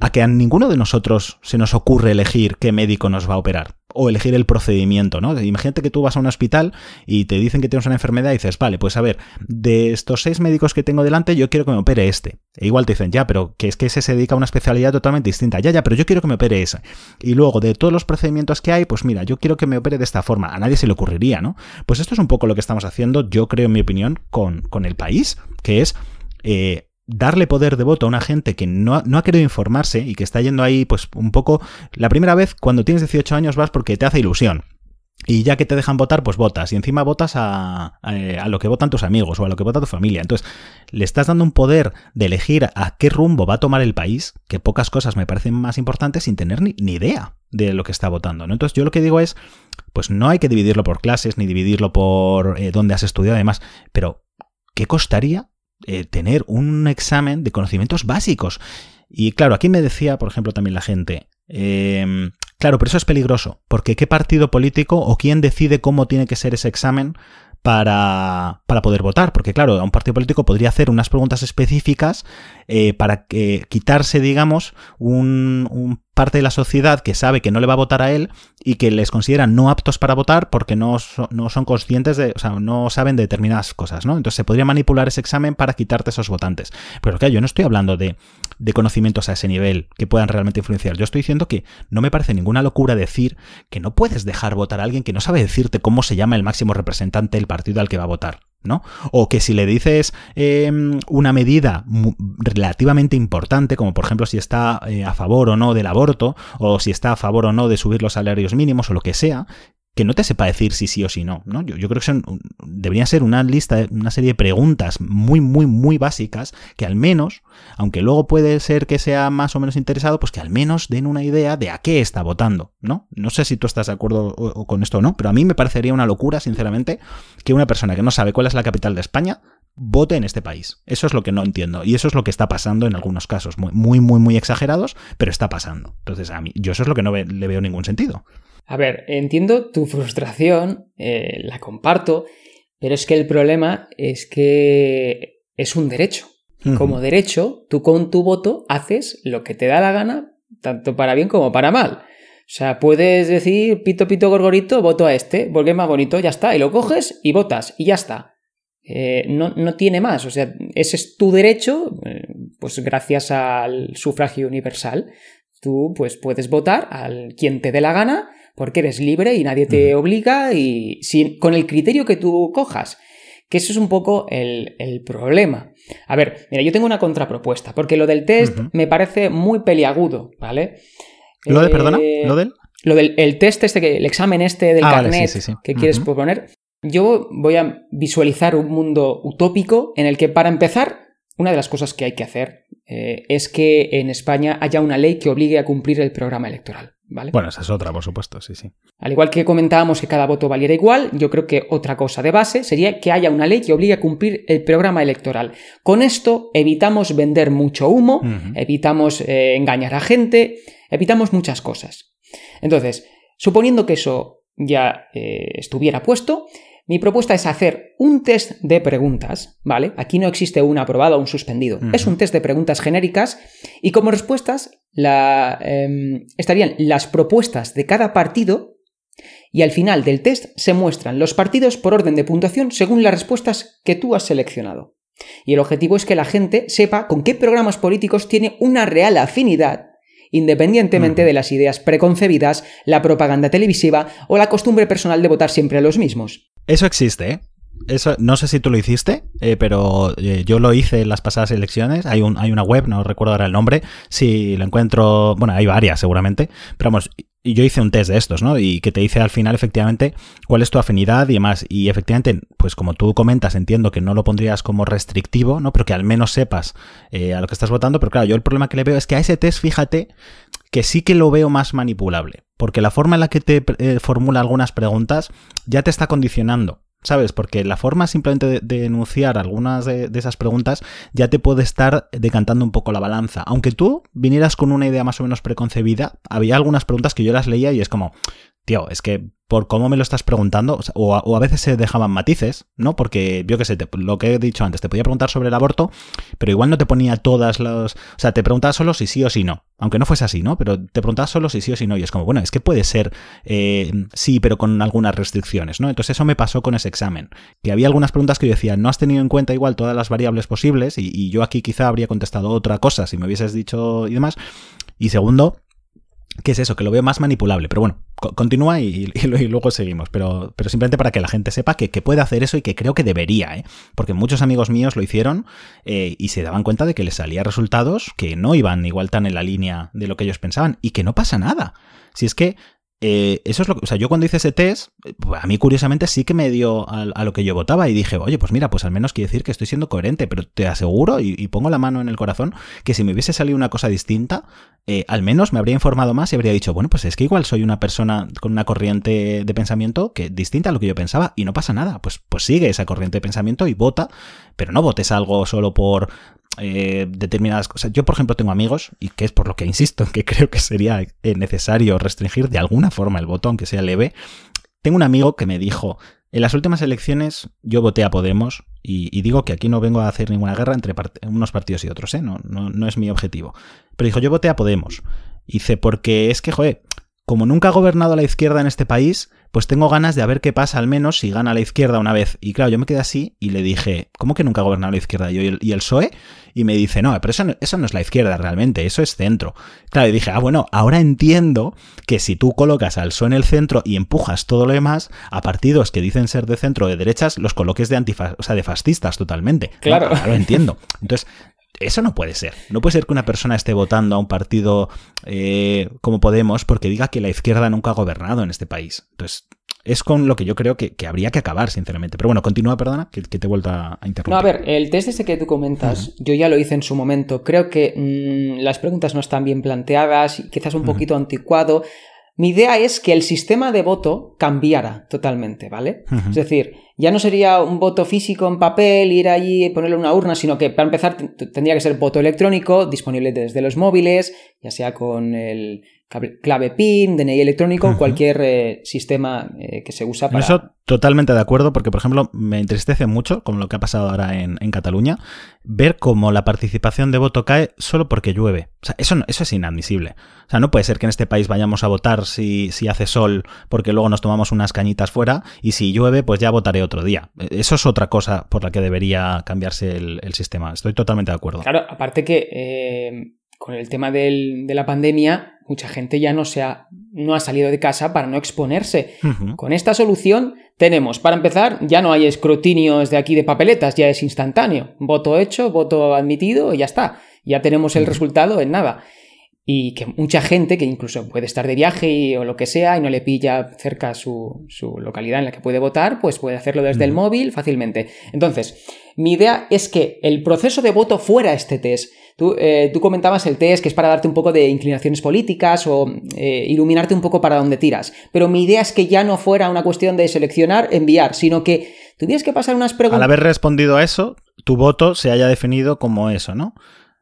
a que a ninguno de nosotros se nos ocurre elegir qué médico nos va a operar o elegir el procedimiento, ¿no? Imagínate que tú vas a un hospital y te dicen que tienes una enfermedad y dices, vale, pues a ver, de estos seis médicos que tengo delante, yo quiero que me opere este. E igual te dicen, ya, pero que es que ese se dedica a una especialidad totalmente distinta. Ya, ya, pero yo quiero que me opere ese. Y luego, de todos los procedimientos que hay, pues mira, yo quiero que me opere de esta forma. A nadie se le ocurriría, ¿no? Pues esto es un poco lo que estamos haciendo, yo creo, en mi opinión, con, con el país, que es... Eh, darle poder de voto a una gente que no, ha querido informarse y que está yendo ahí, pues un poco. La primera vez, cuando tienes 18 años, vas porque te hace ilusión. Y ya que te dejan votar, pues votas. Y encima votas a, a, lo que votan tus amigos o a lo que vota tu familia. Entonces, le estás dando un poder de elegir a qué rumbo va a tomar el país, que pocas cosas me parecen más importantes sin tener ni, idea de lo que está votando. ¿no? Entonces, yo lo que digo es, pues no hay que dividirlo por clases, ni dividirlo por eh, dónde has estudiado, además. Pero, ¿qué costaría eh, tener un examen de conocimientos básicos. Y claro, aquí me decía, por ejemplo, también la gente, em, claro, pero eso es peligroso, porque ¿qué partido político o quién decide cómo tiene que ser ese examen para, para, poder votar, porque claro, un partido político podría hacer unas preguntas específicas eh, para que, quitarse, digamos, un, un, parte de la sociedad que sabe que no le va a votar a él y que les consideran no aptos para votar porque no, no son conscientes de, o sea, no saben de determinadas cosas, ¿no? Entonces se podría manipular ese examen para quitarte esos votantes. Pero claro, yo no estoy hablando de, de conocimientos a ese nivel que puedan realmente influenciar. Yo estoy diciendo que no me parece ninguna locura decir que no puedes dejar votar a alguien que no sabe decirte cómo se llama el máximo representante del partido al que va a votar. ¿no? O que si le dices em, una medida relativamente importante, como por ejemplo si está eh, a favor o no del aborto, o si está a favor o no de subir los salarios mínimos o lo que sea, que no te sepa decir si sí o si no, ¿no? Yo, creo que son, debería ser una lista, una serie de preguntas muy, muy, muy básicas que al menos, aunque luego puede ser que sea más o menos interesado, pues que al menos den una idea de a qué está votando, ¿no? No sé si tú estás de acuerdo con esto o no, pero a mí me parecería una locura, sinceramente, que una persona que no sabe cuál es la capital de España vote en este país. Eso es lo que no entiendo. Y eso es lo que está pasando en algunos casos, muy, muy, muy, muy exagerados, pero está pasando. Entonces, a mí, yo eso es lo que no le veo ningún sentido. A ver, entiendo tu frustración, eh, la comparto, pero es que el problema es que es un derecho. Como derecho, tú con tu voto haces lo que te da la gana, tanto para bien como para mal. O sea, puedes decir pito, pito, gorgorito, voto a este, porque es más bonito, ya está, y lo coges y votas, y ya está. Eh, no, no tiene más, o sea, ese es tu derecho, eh, pues gracias al sufragio universal. Tú pues puedes votar al quien te dé la gana, porque eres libre y nadie te obliga, y con el criterio que tú cojas. Que eso es un poco el, el problema. A ver, mira, yo tengo una contrapropuesta, porque lo del test me parece muy peliagudo, ¿vale? ¿Lo de, Eh, perdona? ¿Lo del? lo del el test este, que- el examen este del Ah, vale, carnet sí, sí, sí. que quieres proponer, yo voy a visualizar un mundo utópico en el que, para empezar, una de las cosas que hay que hacer eh, es que en España haya una ley que obligue a cumplir el programa electoral, ¿vale? Bueno, esa es otra, por supuesto, sí, sí. Al igual que comentábamos que cada voto valiera igual, yo creo que otra cosa de base sería que haya una ley que obligue a cumplir el programa electoral. Con esto evitamos vender mucho humo, evitamos eh, engañar a gente, evitamos muchas cosas. Entonces, suponiendo que eso ya eh, estuviera puesto, mi propuesta es hacer un test de preguntas, ¿vale? Aquí no existe un aprobado o un suspendido. Es un test de preguntas genéricas y como respuestas la, em, estarían las propuestas de cada partido y al final del test se muestran los partidos por orden de puntuación según las respuestas que tú has seleccionado. Y el objetivo es que la gente sepa con qué programas políticos tiene una real afinidad, independientemente de las ideas preconcebidas, la propaganda televisiva o la costumbre personal de votar siempre a los mismos. Eso existe, ¿eh? Eso, no sé si tú lo hiciste, eh, pero eh, yo lo hice en las pasadas elecciones. Hay, un, hay una web, no recuerdo ahora el nombre. Si lo encuentro, bueno, hay varias seguramente. Pero vamos, yo hice un test de estos, ¿no? Y que te dice al final efectivamente cuál es tu afinidad y demás. Y efectivamente, pues como tú comentas, entiendo que no lo pondrías como restrictivo, ¿no? Pero que al menos sepas eh, a lo que estás votando. Pero claro, yo el problema que le veo es que a ese test, fíjate, que sí que lo veo más manipulable. Porque la forma en la que te eh, formula algunas preguntas ya te está condicionando. ¿Sabes? Porque la forma simplemente de, enunciar algunas de, de, esas preguntas ya te puede estar decantando un poco la balanza. Aunque tú vinieras con una idea más o menos preconcebida, había algunas preguntas que yo las leía y es como, tío, es que por cómo me lo estás preguntando, o, a, o a, veces se dejaban matices, ¿no? Porque yo qué sé, lo que he dicho antes, te podía preguntar sobre el aborto, pero igual no te ponía todas las... O sea, te preguntaba solo si sí o si no, aunque no fuese así, ¿no? Pero te preguntaba solo si sí o si no, y es como, bueno, es que puede ser eh, sí, pero con algunas restricciones, ¿no? Entonces eso me pasó con ese examen, que había algunas preguntas que yo decía, no has tenido en cuenta igual todas las variables posibles, y, y yo aquí quizá habría contestado otra cosa si me hubieses dicho y demás. Y segundo, ¿Qué es eso? Que lo veo más manipulable. Pero bueno, continúa y, luego seguimos. Pero, simplemente para que la gente sepa que, que, puede hacer eso y que creo que debería, ¿eh? Porque muchos amigos míos lo hicieron eh, y se daban cuenta de que les salían resultados que no iban igual tan en la línea de lo que ellos pensaban y que no pasa nada. Si es que eh, eso es lo que, o sea, yo cuando hice ese test, a mí curiosamente sí que me dio a, lo que yo votaba y dije, oye, pues mira, pues al menos quiere decir que estoy siendo coherente, pero te aseguro y, y pongo la mano en el corazón que si me hubiese salido una cosa distinta, eh, al menos me habría informado más y habría dicho, bueno, pues es que igual soy una persona con una corriente de pensamiento que distinta a lo que yo pensaba y no pasa nada, pues, pues sigue esa corriente de pensamiento y vota, pero no votes algo solo por eh, determinadas cosas. Yo, por ejemplo, tengo amigos, y que es por lo que insisto, *laughs* que creo que sería eh, necesario restringir de alguna forma el voto, aunque sea leve. Tengo un amigo que me dijo, en las últimas elecciones yo voté a Podemos, y, digo que aquí no vengo a hacer ninguna guerra entre unos partidos y otros, ¿eh? no, no, no es mi objetivo. Pero dijo, yo voté a Podemos. Dice, porque es que, joder, como nunca ha gobernado la izquierda en este país, pues tengo ganas de a ver qué pasa al menos si gana la izquierda una vez. Y claro, yo me quedé así y le dije, ¿cómo que nunca ha gobernado la izquierda? Y el, y el PSOE, y me dice, no, pero eso no, eso no es la izquierda realmente, eso es centro. Claro, y dije, ah, bueno, ahora entiendo que si tú colocas al PSOE en el centro y empujas todo lo demás, a partidos que dicen ser de centro o de derechas, los coloques de antifa o sea, de fascistas totalmente. Claro. No, lo entiendo. Entonces, eso no puede ser. No puede ser que una persona esté votando a un partido eh, como Podemos porque diga que la izquierda nunca ha gobernado en este país. Entonces, es con lo que yo creo que, que habría que acabar, sinceramente. Pero bueno, continúa, perdona, que, que te he vuelto a, a, interrumpir. No, a ver, el test ese que tú comentas, uh -huh. yo ya lo hice en su momento. Creo que mmm, las preguntas no están bien planteadas, quizás un uh -huh. poquito anticuado. Mi idea es que el sistema de voto cambiara totalmente, ¿vale? Uh -huh. Es decir, ya no sería un voto físico en papel, ir allí y ponerle una urna, sino que para empezar tendría que ser voto electrónico, disponible desde los móviles, ya sea con el clave PIN, DNI electrónico, cualquier eh, sistema eh, que se usa para... Eso totalmente de acuerdo, porque por ejemplo me entristece mucho, con lo que ha pasado ahora en, Cataluña, ver cómo la participación de voto cae solo porque llueve. O sea, eso, eso es inadmisible. O sea, no puede ser que en este país vayamos a votar si, si hace sol porque luego nos tomamos unas cañitas fuera y si llueve pues ya votaré otro día. Eso es otra cosa por la que debería cambiarse el, sistema. Estoy totalmente de acuerdo. Claro, aparte que... Eh, con el tema de la pandemia, mucha gente ya no, se ha, no ha salido de casa para no exponerse. Con esta solución tenemos, para empezar, ya no hay escrutinios de aquí de papeletas, ya es instantáneo. Voto hecho, voto admitido y ya está. Ya tenemos el resultado en nada. Y que mucha gente, que incluso puede estar de viaje o lo que sea y no le pilla cerca su, su localidad en la que puede votar, pues puede hacerlo desde el móvil fácilmente. Entonces, mi idea es que el proceso de voto fuera este test eh, tú, comentabas el test que es para darte un poco de inclinaciones políticas o eh, iluminarte un poco para dónde tiras. Pero mi idea es que ya no fuera una cuestión de seleccionar, enviar, sino que tuvieras que pasar unas preguntas. Al haber respondido a eso, tu voto se haya definido como eso, ¿no?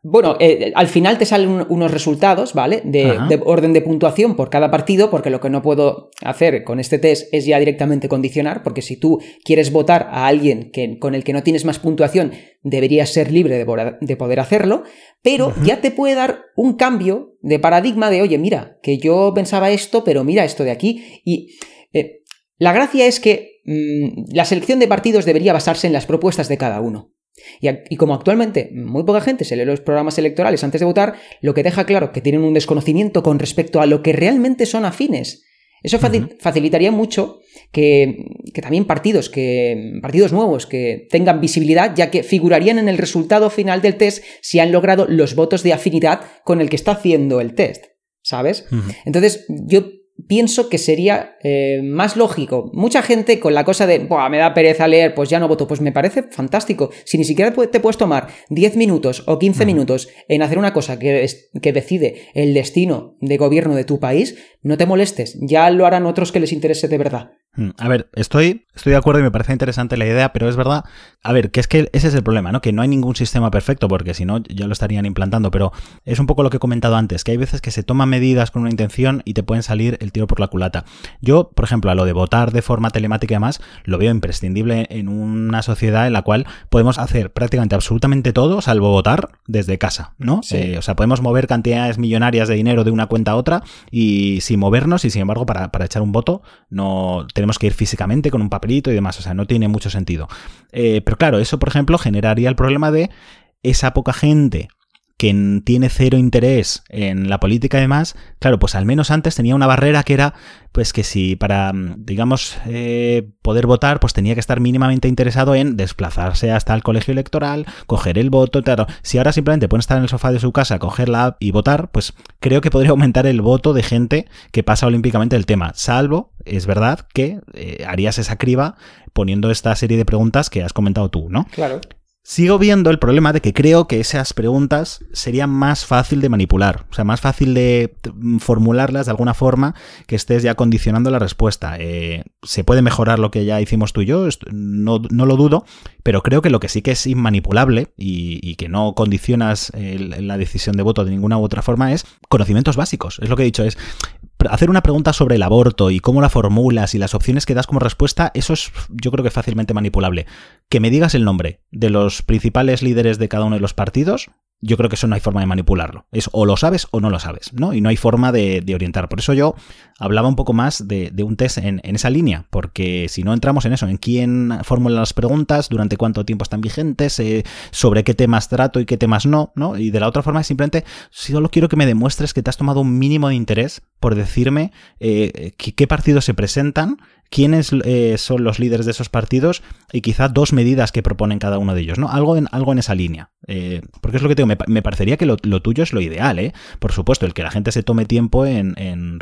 Bueno, eh, al final te salen unos resultados, ¿vale? De, orden de puntuación por cada partido, porque lo que no puedo hacer con este test es ya directamente condicionar, porque si tú quieres votar a alguien que, con el que no tienes más puntuación, deberías ser libre de, poder hacerlo, pero ya te puede dar un cambio de paradigma de, oye, mira, que yo pensaba esto, pero mira esto de aquí. Y eh, la gracia es que mm, la selección de partidos debería basarse en las propuestas de cada uno. Y, como actualmente muy poca gente se lee los programas electorales antes de votar, lo que deja claro que tienen un desconocimiento con respecto a lo que realmente son afines. Eso facilitaría mucho que, también partidos, que, partidos nuevos que tengan visibilidad, ya que figurarían en el resultado final del test si han logrado los votos de afinidad con el que está haciendo el test. ¿Sabes? Entonces, yo pienso que sería eh, más lógico. Mucha gente con la cosa de, Buah, me da pereza leer, pues ya no voto, pues me parece fantástico. Si ni siquiera te puedes tomar 10 minutos o 15 minutos en hacer una cosa que, que decide el destino de gobierno de tu país, no te molestes, ya lo harán otros que les interese de verdad. Mm, a ver, estoy, estoy de acuerdo y me parece interesante la idea, pero es verdad, a ver, que es que ese es el problema, ¿no? Que no hay ningún sistema perfecto, porque si no, ya lo estarían implantando, pero es un poco lo que he comentado antes, que hay veces que se toman medidas con una intención y te pueden salir el tiro por la culata. Yo, por ejemplo, a lo de votar de forma telemática y demás, lo veo imprescindible en una sociedad en la cual podemos hacer prácticamente absolutamente todo, salvo votar desde casa, ¿no? Eh, o sea, podemos mover cantidades millonarias de dinero de una cuenta a otra y sin movernos, y sin embargo, para, para echar un voto, no tenemos tenemos que ir físicamente con un papelito y demás, o sea, no tiene mucho sentido. Eh, pero claro, eso, por ejemplo, generaría el problema de esa poca gente que tiene cero interés en la política y demás, claro, pues al menos antes tenía una barrera que era, pues que si para, digamos, eh, poder votar, pues tenía que estar mínimamente interesado en desplazarse hasta el colegio electoral, coger el voto, claro. Si ahora simplemente puede estar en el sofá de su casa, coger la app y votar, pues creo que podría aumentar el voto de gente que pasa olímpicamente el tema, salvo, es verdad, que eh, harías esa criba poniendo esta serie de preguntas que has comentado tú, ¿no? Claro. Sigo viendo el problema de que creo que esas preguntas serían más fácil de manipular, o sea, más fácil de formularlas de alguna forma que estés ya condicionando la respuesta. Eh, se puede mejorar lo que ya hicimos tú y yo, no, lo dudo, pero creo que lo que sí que es inmanipulable y, que no condicionas la decisión de voto de ninguna u otra forma es conocimientos básicos. Es lo que he dicho, es hacer una pregunta sobre el aborto y cómo la formulas y las opciones que das como respuesta, eso es yo creo que fácilmente manipulable. Que me digas el nombre de los principales líderes de cada uno de los partidos, yo creo que eso no hay forma de manipularlo. Es o lo sabes o no lo sabes, ¿no? Y no hay forma de, orientar. Por eso yo hablaba un poco más de, un test en, esa línea, porque si no entramos en eso, en quién formula las preguntas, durante cuánto tiempo están vigentes, eh, sobre qué temas trato y qué temas no, ¿no? Y de la otra forma es simplemente, solo quiero que me demuestres que te has tomado un mínimo de interés por decirme eh, qué partidos se presentan quiénes eh, son los líderes de esos partidos y quizá dos medidas que proponen cada uno de ellos, ¿no? Algo en, algo en esa línea. Eh, porque es lo que tengo, me, me parecería que lo, tuyo es lo ideal, ¿eh? Por supuesto, el que la gente se tome tiempo en,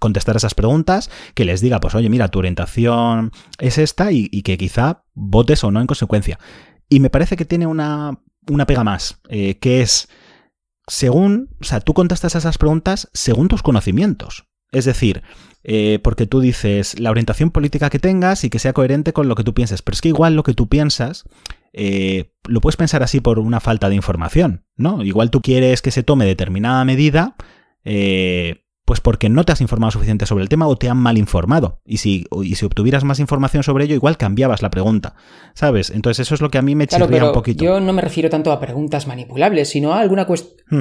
contestar esas preguntas, que les diga, pues oye, mira, tu orientación es esta y, que quizá votes o no en consecuencia. Y me parece que tiene una, una pega más, eh, que es según, o sea, tú contestas esas preguntas según tus conocimientos. Es decir, eh, porque tú dices la orientación política que tengas y que sea coherente con lo que tú pienses. Pero es que igual lo que tú piensas eh, lo puedes pensar así por una falta de información, ¿no? Igual tú quieres que se tome determinada medida, eh, pues porque no te has informado suficiente sobre el tema o te han mal informado. Y si, y si obtuvieras más información sobre ello, igual cambiabas la pregunta, ¿sabes? Entonces eso es lo que a mí me Claro, chirría pero un poquito. yo no me refiero tanto a preguntas manipulables, sino a algunas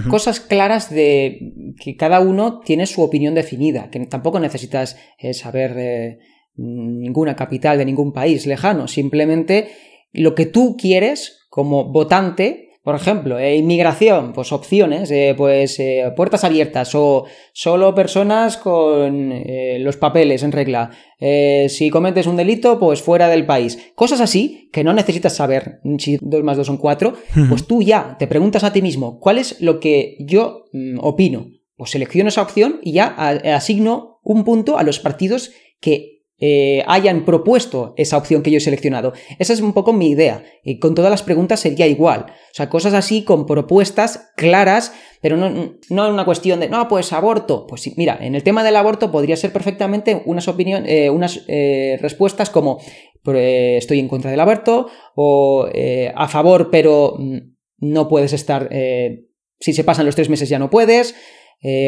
cosas claras de que cada uno tiene su opinión definida, que tampoco necesitas eh, saber eh, ninguna capital de ningún país lejano, simplemente lo que tú quieres como votante, por ejemplo, eh, inmigración, pues opciones, eh, pues eh, puertas abiertas o solo personas con los papeles en regla. Si cometes un delito, pues fuera del país. Cosas así que no necesitas saber si 2 más 2 son 4, pues tú ya te preguntas a ti mismo, ¿cuál es lo que yo mm, opino? Pues selecciono esa opción y ya asigno un punto a los partidos que eh, hayan propuesto esa opción que yo he seleccionado. Esa es un poco mi idea. Y con todas las preguntas sería igual. O sea, cosas así con propuestas claras, pero no, no una cuestión de, no, pues aborto. Pues mira, en el tema del aborto podría ser perfectamente unas opiniones, eh, unas eh, respuestas como eh, estoy en contra del aborto o a favor, pero mm, no puedes estar, si se pasan los tres meses ya no puedes,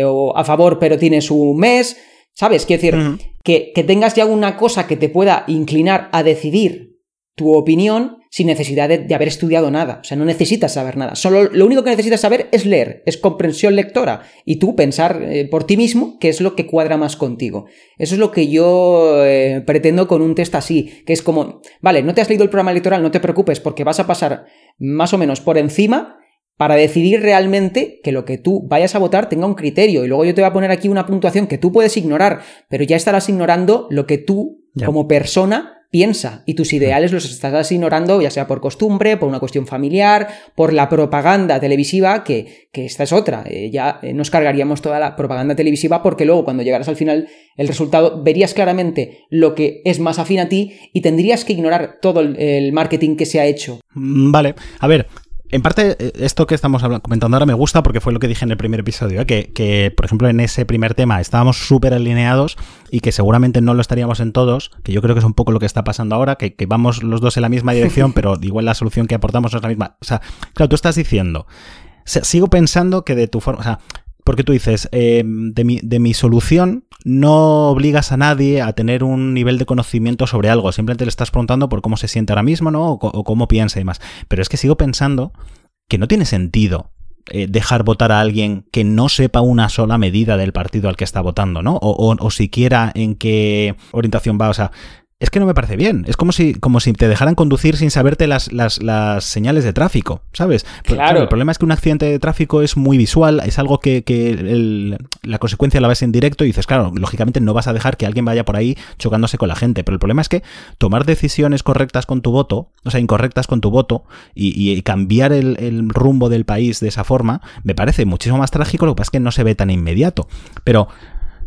o a favor, pero tienes un mes. ¿Sabes? Quiero decir, que, que tengas ya una cosa que te pueda inclinar a decidir tu opinión sin necesidad de, de haber estudiado nada. O sea, no necesitas saber nada. Solo lo único que necesitas saber es leer, es comprensión lectora. Y tú pensar eh, por ti mismo qué es lo que cuadra más contigo. Eso es lo que yo eh, pretendo con un test así, que es como, vale, no te has leído el programa electoral, no te preocupes, porque vas a pasar más o menos por encima para decidir realmente que lo que tú vayas a votar tenga un criterio. Y luego yo te voy a poner aquí una puntuación que tú puedes ignorar, pero ya estarás ignorando lo que tú, como persona, piensa. Y tus ideales los estarás ignorando, ya sea por costumbre, por una cuestión familiar, por la propaganda televisiva, que, que esta es otra. Eh, ya eh, nos cargaríamos toda la propaganda televisiva porque luego cuando llegaras al final el resultado verías claramente lo que es más afín a ti y tendrías que ignorar todo el- el marketing que se ha hecho. Mm, Vale, a ver. En parte, eh, esto que estamos comentando ahora me gusta porque fue lo que dije en el primer episodio, ¿eh? que, que, por ejemplo, en ese primer tema estábamos súper alineados y que seguramente no lo estaríamos en todos, que yo creo que es un poco lo que está pasando ahora, que, que vamos los dos en la misma dirección, *laughs* pero igual la solución que aportamos no es la misma. O sea, claro, tú estás diciendo, o sea, sigo pensando que de tu forma, o sea, porque tú dices, eh, de, mi, de mi solución no obligas a nadie a tener un nivel de conocimiento sobre algo, simplemente le estás preguntando por cómo se siente ahora mismo, ¿no? O cómo piensa y demás. Pero es que sigo pensando que no tiene sentido eh, dejar votar a alguien que no sepa una sola medida del partido al que está votando, ¿no? O, o- o siquiera en qué orientación va, o sea... Es que no me parece bien. Es como si, como si te dejaran conducir sin saberte las, las, las señales de tráfico, ¿sabes? Pero, Claro. El problema es que un accidente de tráfico es muy visual, es algo que, que el- la consecuencia la ves en directo y dices, claro, lógicamente no vas a dejar que alguien vaya por ahí chocándose con la gente. Pero el problema es que tomar decisiones correctas con tu voto, o sea, incorrectas con tu voto, y, y cambiar el, el rumbo del país de esa forma, me parece muchísimo más trágico, lo que pasa es que no se ve tan inmediato. Pero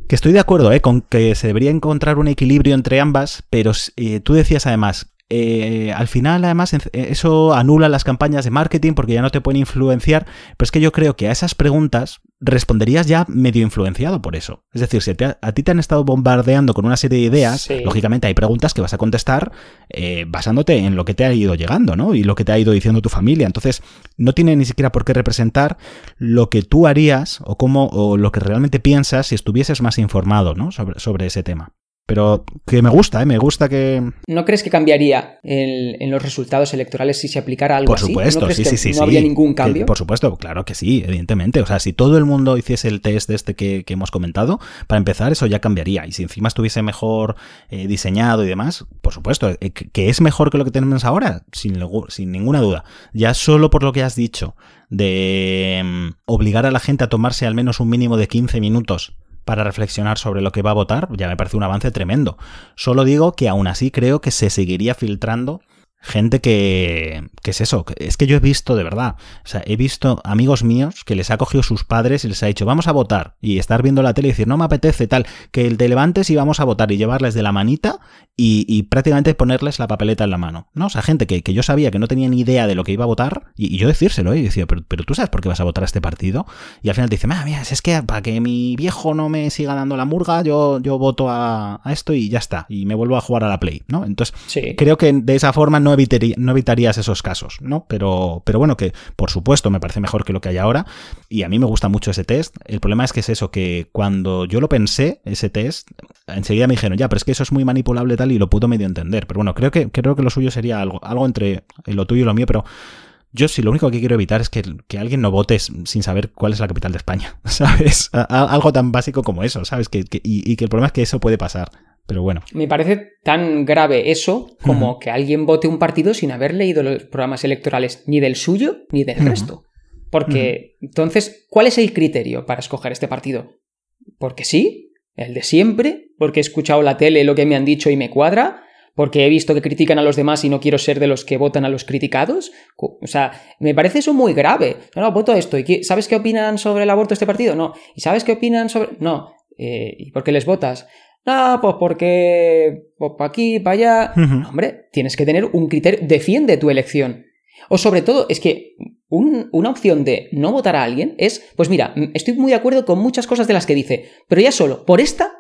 que estoy de acuerdo ¿eh? con que se debería encontrar un equilibrio entre ambas, pero eh, tú decías además, eh, al final además en- eso anula las campañas de marketing porque ya no te pueden influenciar, pero es que yo creo que a esas preguntas responderías ya medio influenciado por eso. Es decir, si te a ti te han estado bombardeando con una serie de ideas, Sí. lógicamente hay preguntas que vas a contestar eh, basándote en lo que te ha ido llegando, ¿no? Y lo que te ha ido diciendo tu familia. Entonces, no tiene ni siquiera por qué representar lo que tú harías o cómo o lo que realmente piensas si estuvieses más informado, ¿no? Sobre, sobre ese tema. Pero que me gusta, ¿eh? Me gusta que... ¿No crees que cambiaría en, en los resultados electorales si se aplicara algo Por así? supuesto, ¿No crees sí, que sí, sí. no sí. habría ningún Que, cambio? por supuesto, claro que sí, evidentemente. O sea, si todo el mundo hiciese el test de este que, que hemos comentado, para empezar, eso ya cambiaría. Y si encima estuviese mejor eh, diseñado y demás, por supuesto, eh, que, es mejor que lo que tenemos ahora, sin, sin ninguna duda. Ya solo por lo que has dicho de mm, obligar a la gente a tomarse al menos un mínimo de 15 minutos para reflexionar sobre lo que va a votar, ya me parece un avance tremendo. Solo digo que aún así creo que se seguiría filtrando gente que, que es eso, es que yo he visto de verdad, o sea, he visto amigos míos que les ha cogido sus padres y les ha dicho, vamos a votar, y estar viendo la tele y decir, no me apetece tal, que te levantes y vamos a votar y llevarles de la manita y, y prácticamente ponerles la papeleta en la mano, ¿no? O sea, gente que, que, yo sabía que no tenía ni idea de lo que iba a votar y, y yo decírselo, ¿eh? y decía, pero, pero, tú sabes por qué vas a votar a este partido, y al final te dice, mira, es que para que mi viejo no me siga dando la murga, yo, yo voto a, a esto y ya está, y me vuelvo a jugar a la Play, ¿no? Entonces, sí. creo que de esa forma no, evitaría, no evitarías esos casos, ¿no? Pero, pero bueno, que por supuesto me parece mejor que lo que hay ahora y a mí me gusta mucho ese test. El problema es que es eso, que cuando yo lo pensé, ese test, enseguida me dijeron, ya, pero es que eso es muy manipulable tal y lo puedo medio entender. Pero bueno, creo que, creo que lo suyo sería algo, algo entre lo tuyo y lo mío, pero yo sí, lo único que quiero evitar es que, que, alguien no vote sin saber cuál es la capital de España, *laughs* ¿sabes? Algo tan básico como eso, ¿sabes? Que, y, que el problema es que eso puede pasar. Pero bueno. Me parece tan grave eso como uh -huh. que alguien vote un partido sin haber leído los programas electorales ni del suyo ni del uh -huh. resto. Porque, uh -huh. entonces, ¿cuál es el criterio para escoger este partido? Porque sí, el de siempre, porque he escuchado la tele lo que me han dicho y me cuadra, porque he visto que critican a los demás y no quiero ser de los que votan a los criticados. O sea, me parece eso muy grave. No, no, voto esto. ¿Y ¿Sabes qué opinan sobre el aborto este partido? No. ¿Y sabes qué opinan sobre...? No. Eh, ¿Y por qué les votas? No, pues porque... Pues para aquí, para allá... Uh -huh. no, hombre, tienes que tener un criterio... Defiende tu elección. O sobre todo, es que un, una opción de no votar a alguien es... Pues mira, estoy muy de acuerdo con muchas cosas de las que dice, pero ya solo, por esta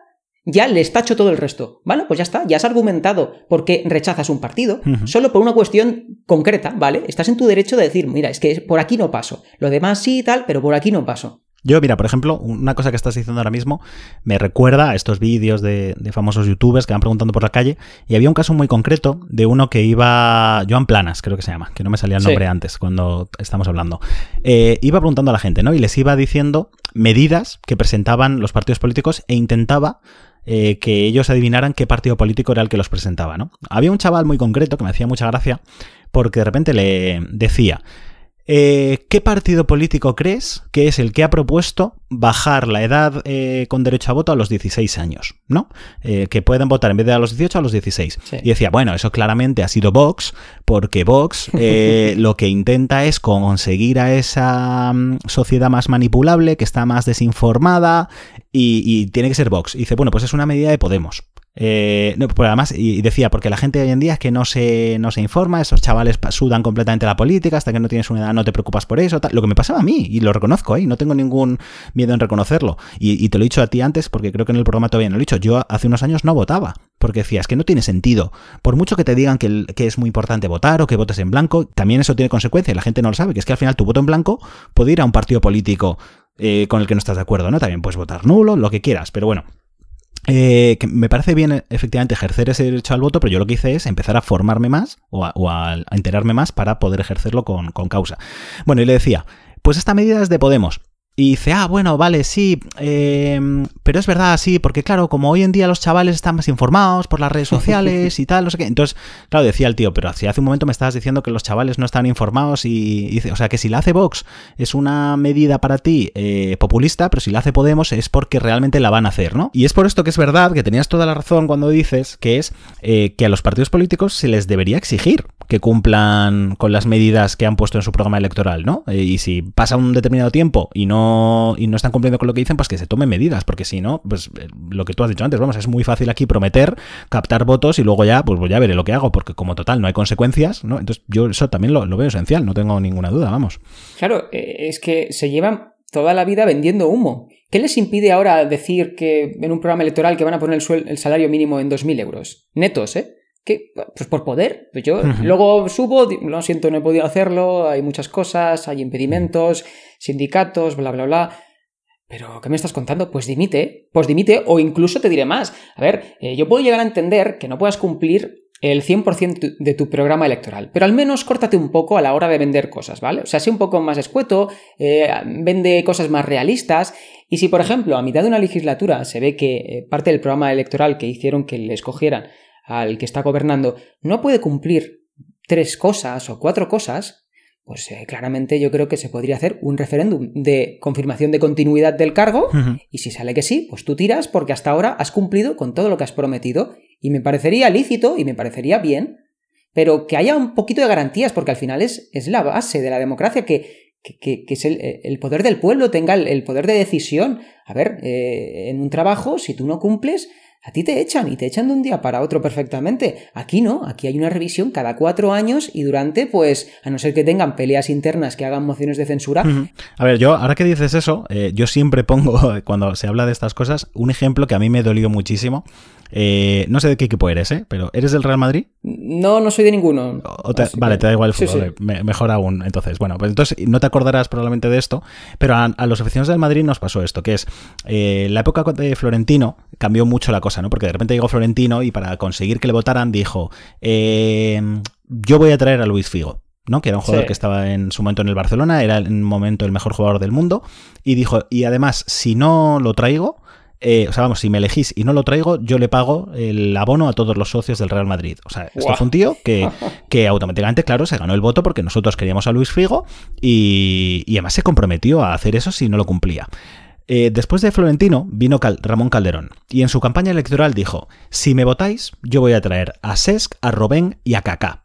ya les tacho todo el resto. Bueno, pues ya está, ya has argumentado por qué rechazas un partido, uh -huh. solo por una cuestión concreta, ¿vale? Estás en tu derecho de decir, mira, es que por aquí no paso. Lo demás sí y tal, pero por aquí no paso. Yo, mira, por ejemplo, una cosa que estás diciendo ahora mismo me recuerda a estos vídeos de, de, famosos youtubers que van preguntando por la calle. Y había un caso muy concreto de uno que iba. Joan Planas, creo que se llama, que no me salía el nombre sí. antes cuando estamos hablando. Eh, iba preguntando a la gente, ¿no? Y les iba diciendo medidas que presentaban los partidos políticos e intentaba eh, que ellos adivinaran qué partido político era el que los presentaba, ¿no? Había un chaval muy concreto que me hacía mucha gracia porque de repente le decía. Eh, ¿Qué partido político crees que es el que ha propuesto bajar la edad eh, con derecho a voto a los 16 años? ¿No? Eh, que pueden votar en vez de a los 18 a los 16. Sí. Y decía, bueno, eso claramente ha sido Vox, porque Vox eh, *laughs* lo que intenta es conseguir a esa um, sociedad más manipulable, que está más desinformada, y, y tiene que ser Vox. Y dice, bueno, pues es una medida de Podemos. Eh, no, pues además, y decía, porque la gente hoy en día es que no se, no se informa, esos chavales sudan completamente la política, hasta que no tienes una edad no te preocupas por eso, lo que me pasaba a mí, y lo reconozco, ¿eh? no tengo ningún miedo en reconocerlo. Y, y, te lo he dicho a ti antes, porque creo que en el programa todavía no lo he dicho, yo hace unos años no votaba, porque decía, es que no tiene sentido. Por mucho que te digan que, que es muy importante votar o que votes en blanco, también eso tiene consecuencias, la gente no lo sabe, que es que al final tu voto en blanco puede ir a un partido político eh, con el que no estás de acuerdo, ¿no? También puedes votar nulo, lo que quieras, pero bueno. Eh, que me parece bien efectivamente ejercer ese derecho al voto, pero yo lo que hice es empezar a formarme más o a, enterarme más para poder ejercerlo con, con, causa. Bueno, y le decía, pues esta medida es de Podemos. Y dice, ah, bueno, vale, sí, eh, pero es verdad, sí, porque claro, como hoy en día los chavales están más informados por las redes sociales y tal, no sé qué. Entonces, claro, decía el tío, pero hace un momento me estabas diciendo que los chavales no están informados y, dice, o sea, que si la hace Vox es una medida para ti eh, populista, pero si la hace Podemos es porque realmente la van a hacer, ¿no? Y es por esto que es verdad que tenías toda la razón cuando dices que es eh, que a los partidos políticos se les debería exigir que cumplan con las medidas que han puesto en su programa electoral, ¿no? Eh, y si pasa un determinado tiempo y no y no están cumpliendo con lo que dicen, pues que se tomen medidas, porque si no, pues lo que tú has dicho antes, vamos, es muy fácil aquí prometer, captar votos y luego ya, pues ya veré lo que hago, porque como total no hay consecuencias, ¿no? Entonces yo eso también lo, lo veo esencial, no tengo ninguna duda, vamos. Claro, es que se llevan toda la vida vendiendo humo. ¿Qué les impide ahora decir que en un programa electoral que van a poner el, el salario mínimo en 2.000 euros? Netos, ¿eh? Pues por poder. Pues yo uh -huh. luego subo, lo siento, no he podido hacerlo, hay muchas cosas, hay impedimentos, sindicatos, bla, bla, bla. Pero, ¿qué me estás contando? Pues dimite, pues dimite, o incluso te diré más. A ver, eh, yo puedo llegar a entender que no puedas cumplir el 100% de tu programa electoral, pero al menos córtate un poco a la hora de vender cosas, ¿vale? O sea, sé un poco más escueto, eh, vende cosas más realistas, y si, por ejemplo, a mitad de una legislatura se ve que eh, parte del programa electoral que hicieron que le escogieran al que está gobernando no puede cumplir tres cosas o cuatro cosas, pues eh, claramente yo creo que se podría hacer un referéndum de confirmación de continuidad del cargo uh -huh. y si sale que sí, pues tú tiras porque hasta ahora has cumplido con todo lo que has prometido y me parecería lícito y me parecería bien pero que haya un poquito de garantías, porque al final es, es la base de la democracia, que, que, que- que es el, el poder del pueblo, tenga el, el poder de decisión. A ver, eh, en un trabajo, si tú no cumples, a ti te echan y te echan de un día para otro perfectamente. Aquí no, aquí hay una revisión cada cuatro años y durante, pues, a no ser que tengan peleas internas que hagan mociones de censura. A ver, yo, ahora que dices eso, eh, yo siempre pongo, *laughs* cuando se habla de estas cosas, un ejemplo que a mí me dolió muchísimo. Eh, no sé de qué equipo eres, ¿eh? Pero ¿eres del Real Madrid? no, no soy de ninguno. Te- vale, que- te da igual el fútbol, sí. me- mejor aún. Entonces, bueno, pues entonces no te acordarás probablemente de esto, pero a, a los aficionados del Madrid nos pasó esto, que es eh, la época de Florentino cambió mucho la cosa, ¿no? Porque de repente llegó Florentino y para conseguir que le votaran dijo, eh, yo voy a traer a Luis Figo. ¿no? Que era un jugador Sí. que estaba en su momento en el Barcelona, era en un momento el mejor jugador del mundo, y dijo, y además, si no lo traigo, eh, o sea, vamos, si me elegís y no lo traigo, yo le pago el abono a todos los socios del Real Madrid. O sea, esto fue un tío que, *laughs* que automáticamente, claro, se ganó el voto porque nosotros queríamos a Luis Figo y, y además se comprometió a hacer eso si no lo cumplía. Eh, después de Florentino vino Cal- Ramón Calderón y en su campaña electoral dijo, si me votáis, yo voy a traer a Sesc, a Robén y a Kaká.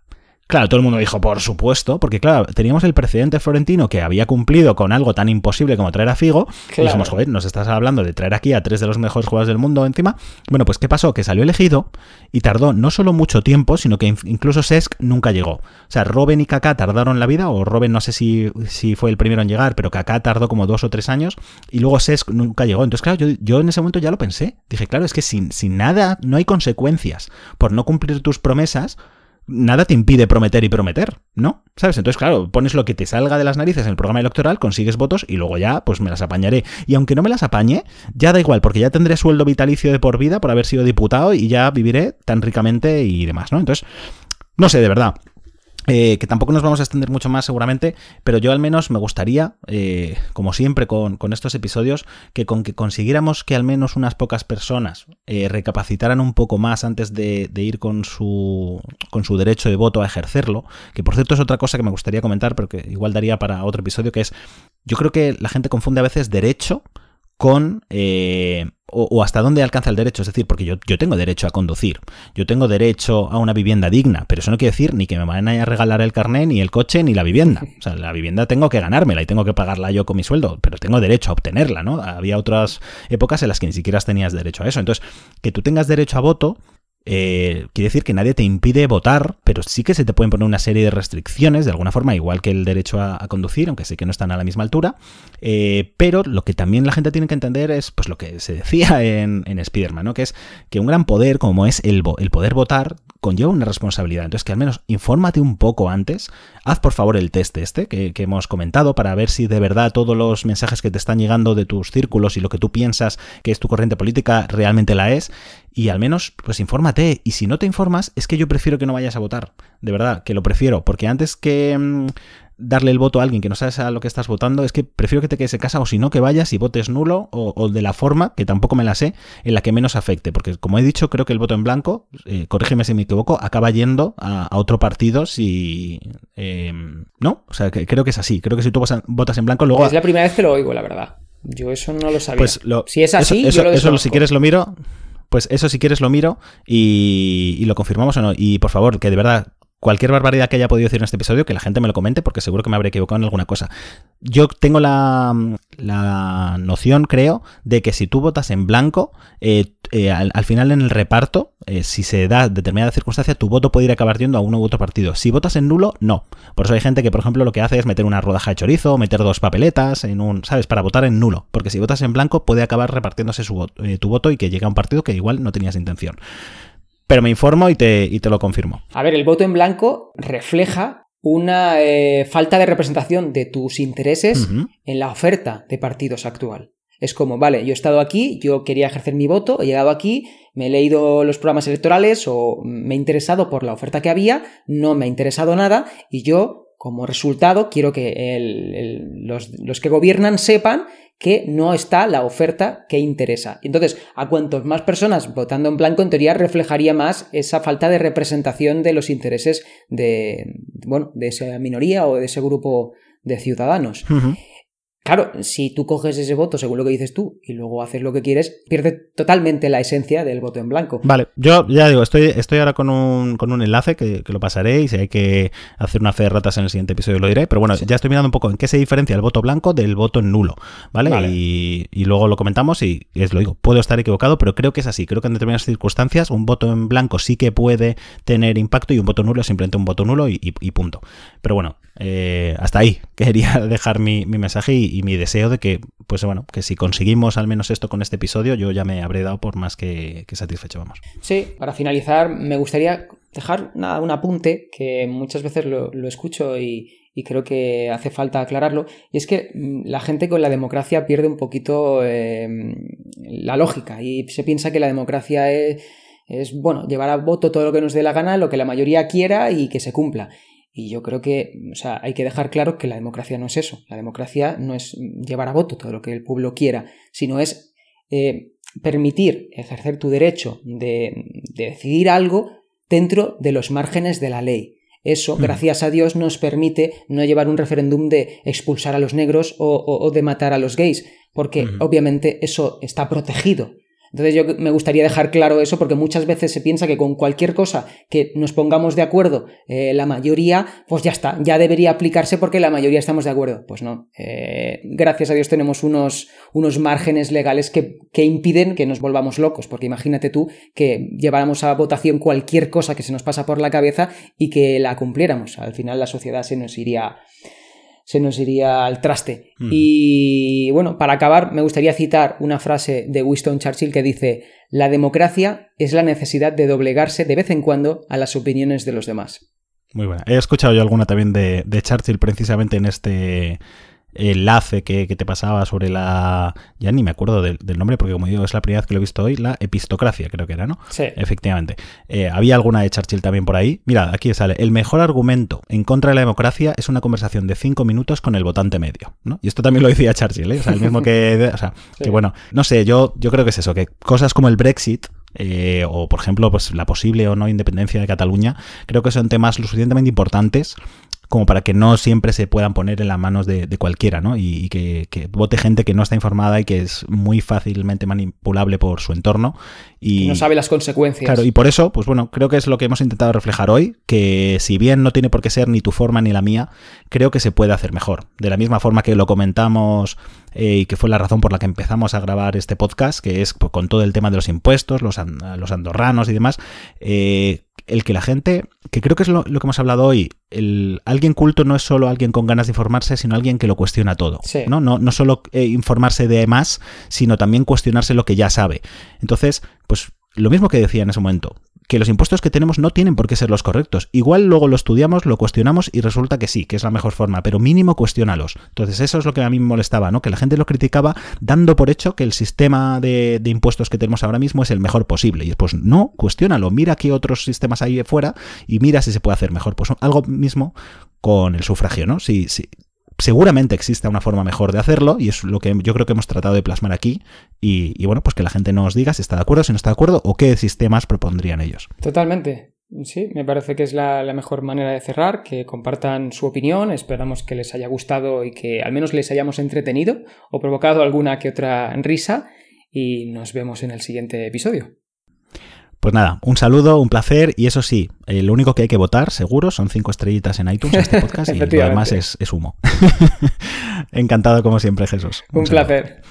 Claro, todo el mundo dijo, por supuesto, porque claro, teníamos el precedente florentino que había cumplido con algo tan imposible como traer a Figo. Y dijimos, joder, nos estás hablando de traer aquí a tres de los mejores jugadores del mundo encima. Bueno, pues ¿qué pasó? Que salió elegido y tardó no solo mucho tiempo, sino que incluso Sesc nunca llegó. O sea, Robben y Kaká tardaron la vida, o Robben no sé si, si fue el primero en llegar, pero Kaká tardó como dos o tres años y luego Sesc nunca llegó. Entonces, claro, yo, yo en ese momento ya lo pensé. Dije, claro, es que sin, sin nada, no hay consecuencias por no cumplir tus promesas nada te impide prometer y prometer, ¿no? ¿Sabes? Entonces, claro, pones lo que te salga de las narices en el programa electoral, consigues votos y luego ya, pues me las apañaré. Y aunque no me las apañe, ya da igual, porque ya tendré sueldo vitalicio de por vida por haber sido diputado y ya viviré tan ricamente y demás, ¿no? Entonces, no sé, de verdad. Eh, que tampoco nos vamos a extender mucho más seguramente, pero yo al menos me gustaría, eh, como siempre con, con estos episodios, que con que consiguiéramos que al menos unas pocas personas eh, recapacitaran un poco más antes de, de ir con su, con su derecho de voto a ejercerlo, que por cierto es otra cosa que me gustaría comentar, pero que igual daría para otro episodio, que es, yo creo que la gente confunde a veces derecho con eh, o, hasta dónde alcanza el derecho. Es decir, porque yo, yo tengo derecho a conducir, yo tengo derecho a una vivienda digna, pero eso no quiere decir ni que me van a regalar el carné, ni el coche, ni la vivienda. O sea, la vivienda tengo que ganármela y tengo que pagarla yo con mi sueldo, pero tengo derecho a obtenerla, ¿no? Había otras épocas en las que ni siquiera tenías derecho a eso. Entonces, que tú tengas derecho a voto eh, quiere decir que nadie te impide votar, pero sí que se te pueden poner una serie de restricciones, de alguna forma, igual que el derecho a, conducir, aunque sé que no están a la misma altura. Eh, pero lo que también la gente tiene que entender es pues lo que se decía en, en Spider-Man, ¿no? Que es que un gran poder, como es el, poder votar, conlleva una responsabilidad. Entonces, que al menos infórmate un poco antes. Haz por favor el test este que hemos comentado para ver si de verdad todos los mensajes que te están llegando de tus círculos y lo que tú piensas que es tu corriente política realmente la es. Y al menos, pues infórmate. Y si no te informas, es que yo prefiero que no vayas a votar. De verdad, que lo prefiero. Porque antes que mm, darle el voto a alguien que no sabes a lo que estás votando, es que prefiero que te quedes en casa o si no, que vayas y votes nulo o, o de la forma, que tampoco me la sé, en la que menos afecte. Porque como he dicho, creo que el voto en blanco, eh, corrígeme si me equivoco, acaba yendo a, a otro partido si... eh, ¿No? O sea, que creo que es así. Creo que si tú votas en blanco, luego... Es la primera vez que lo oigo, la verdad. Yo eso no lo sabía. Pues lo- si es así, eso, eso- yo lo eso desconozco. si quieres lo miro. Pues eso si quieres lo miro y, y lo confirmamos o no. Y por favor, que de verdad, cualquier barbaridad que haya podido decir en este episodio, que la gente me lo comente, porque seguro que me habré equivocado en alguna cosa. Yo tengo la, la noción, creo, de que si tú votas en blanco, eh, eh, al, al final en el reparto, eh, si se da determinada circunstancia, tu voto puede ir acabar yendo a uno u otro partido. Si votas en nulo, no. Por eso hay gente que, por ejemplo, lo que hace es meter una rodaja de chorizo, meter dos papeletas en un, ¿sabes? Para votar en nulo. Porque si votas en blanco, puede acabar repartiéndose su voto- eh, tu voto y que llegue a un partido que igual no tenías intención. Pero me informo y te, y te lo confirmo. A ver, el voto en blanco refleja una eh, falta de representación de tus intereses en la oferta de partidos actual. Es como, vale, yo he estado aquí, yo quería ejercer mi voto, he llegado aquí, me he leído los programas electorales o me he interesado por la oferta que había, no me ha interesado nada y yo, como resultado, quiero que los, los que gobiernan sepan que no está la oferta que interesa. Entonces, a cuantos más personas votando en blanco, en teoría reflejaría más esa falta de representación de los intereses de, bueno, de esa minoría o de ese grupo de ciudadanos. Claro, si tú coges ese voto según lo que dices tú y luego haces lo que quieres, pierde totalmente la esencia del voto en blanco. Vale, yo ya digo, estoy, estoy ahora con un, con un enlace que, que lo pasaré y si hay que hacer una fe de ratas en el siguiente episodio lo diré, pero bueno, ya estoy mirando un poco en qué se diferencia el voto blanco del voto nulo, ¿vale? Vale. Y, y luego lo comentamos y, y es lo digo, puedo estar equivocado, pero creo que es así, creo que en determinadas circunstancias un voto en blanco sí que puede tener impacto y un voto nulo es simplemente un voto nulo y, y- y punto. Pero bueno, eh, hasta ahí *laughs* quería dejar mi, mi mensaje y, mi deseo de que, pues bueno, que si conseguimos al menos esto con este episodio, yo ya me habré dado por más que, que satisfecho, vamos. Sí, para finalizar, me gustaría dejar nada, un apunte que muchas veces lo, lo escucho y, y creo que hace falta aclararlo. Y es que mm, la gente con la democracia pierde un poquito eh, la lógica y se piensa que la democracia es, es, bueno, llevar a voto todo lo que nos dé la gana, lo que la mayoría quiera y que se cumpla. Y yo creo que, o sea, hay que dejar claro que la democracia no es eso. La democracia no es llevar a voto todo lo que el pueblo quiera, sino es eh, permitir ejercer tu derecho de, de decidir algo dentro de los márgenes de la ley. Eso, Mm. gracias a Dios, nos permite no llevar un referéndum de expulsar a los negros o, o- o de matar a los gays, porque Ujú. obviamente eso está protegido. Entonces yo me gustaría dejar claro eso porque muchas veces se piensa que con cualquier cosa que nos pongamos de acuerdo eh, la mayoría, pues ya está, ya debería aplicarse porque la mayoría estamos de acuerdo. Pues no. Eh, gracias a Dios tenemos unos, unos márgenes legales que, que impiden que nos volvamos locos, porque imagínate tú que lleváramos a votación cualquier cosa que se nos pasa por la cabeza y que la cumpliéramos. Al final la sociedad se nos iría se nos iría al traste. Mm. Y bueno, para acabar, me gustaría citar una frase de Winston Churchill que dice, la democracia es la necesidad de doblegarse de vez en cuando a las opiniones de los demás. Muy buena. He escuchado yo alguna también de, de Churchill precisamente en este enlace que, que te pasaba sobre la... Ya ni me acuerdo del, del nombre porque como digo es la primera vez que lo he visto hoy, la epistocracia creo que era, ¿no? Sí. Efectivamente. Eh, había alguna de Churchill también por ahí. Mira, aquí sale. El mejor argumento en contra de la democracia es una conversación de cinco minutos con el votante medio. ¿no? Y esto también lo decía Churchill, ¿eh? O sea, el mismo que. O sea, *laughs* Sí. que bueno, no sé, yo, yo creo que es eso, que cosas como el Brexit. eh, o por ejemplo pues la posible o no independencia de Cataluña creo que son temas lo suficientemente importantes como para que no siempre se puedan poner en las manos de, de cualquiera, ¿no? Y, y que, que vote gente que no está informada y que es muy fácilmente manipulable por su entorno. Y, Que no sabe las consecuencias. Claro, y por eso, pues bueno, creo que es lo que hemos intentado reflejar hoy, que si bien no tiene por qué ser ni tu forma ni la mía, creo que se puede hacer mejor. De la misma forma que lo comentamos eh, y que fue la razón por la que empezamos a grabar este podcast, que es pues, con todo el tema de los impuestos, los, an- los andorranos y demás, eh, el que la gente, que creo que es lo, lo que hemos hablado hoy, el, alguien culto no es solo alguien con ganas de informarse, sino alguien que lo cuestiona todo. Sí. ¿no? No, no solo eh, informarse de más, sino también cuestionarse lo que ya sabe. Entonces, pues lo mismo que decía en ese momento, que los impuestos que tenemos no tienen por qué ser los correctos. Igual luego lo estudiamos, lo cuestionamos y resulta que sí, que es la mejor forma, pero mínimo cuestiónalos. Entonces eso es lo que a mí me molestaba, ¿no? Que la gente lo criticaba dando por hecho que el sistema de, de impuestos que tenemos ahora mismo es el mejor posible. Y después, no, cuestiónalo, mira qué otros sistemas hay fuera y mira si se puede hacer mejor. Pues algo mismo con el sufragio, ¿no? Si, si, seguramente exista una forma mejor de hacerlo y es lo que yo creo que hemos tratado de plasmar aquí y, bueno, pues que la gente nos diga si está de acuerdo, si no está de acuerdo o qué sistemas propondrían ellos. Totalmente. Sí, me parece que es la, mejor manera de cerrar, que compartan su opinión, esperamos que les haya gustado y que al menos les hayamos entretenido o provocado alguna que otra risa y nos vemos en el siguiente episodio. Pues nada, un saludo, un placer y eso sí, eh, lo único que hay que votar, seguro, son cinco estrellitas en iTunes a este podcast y lo *laughs* demás es, es humo. *laughs* Encantado como siempre, Jesús. Un, un placer.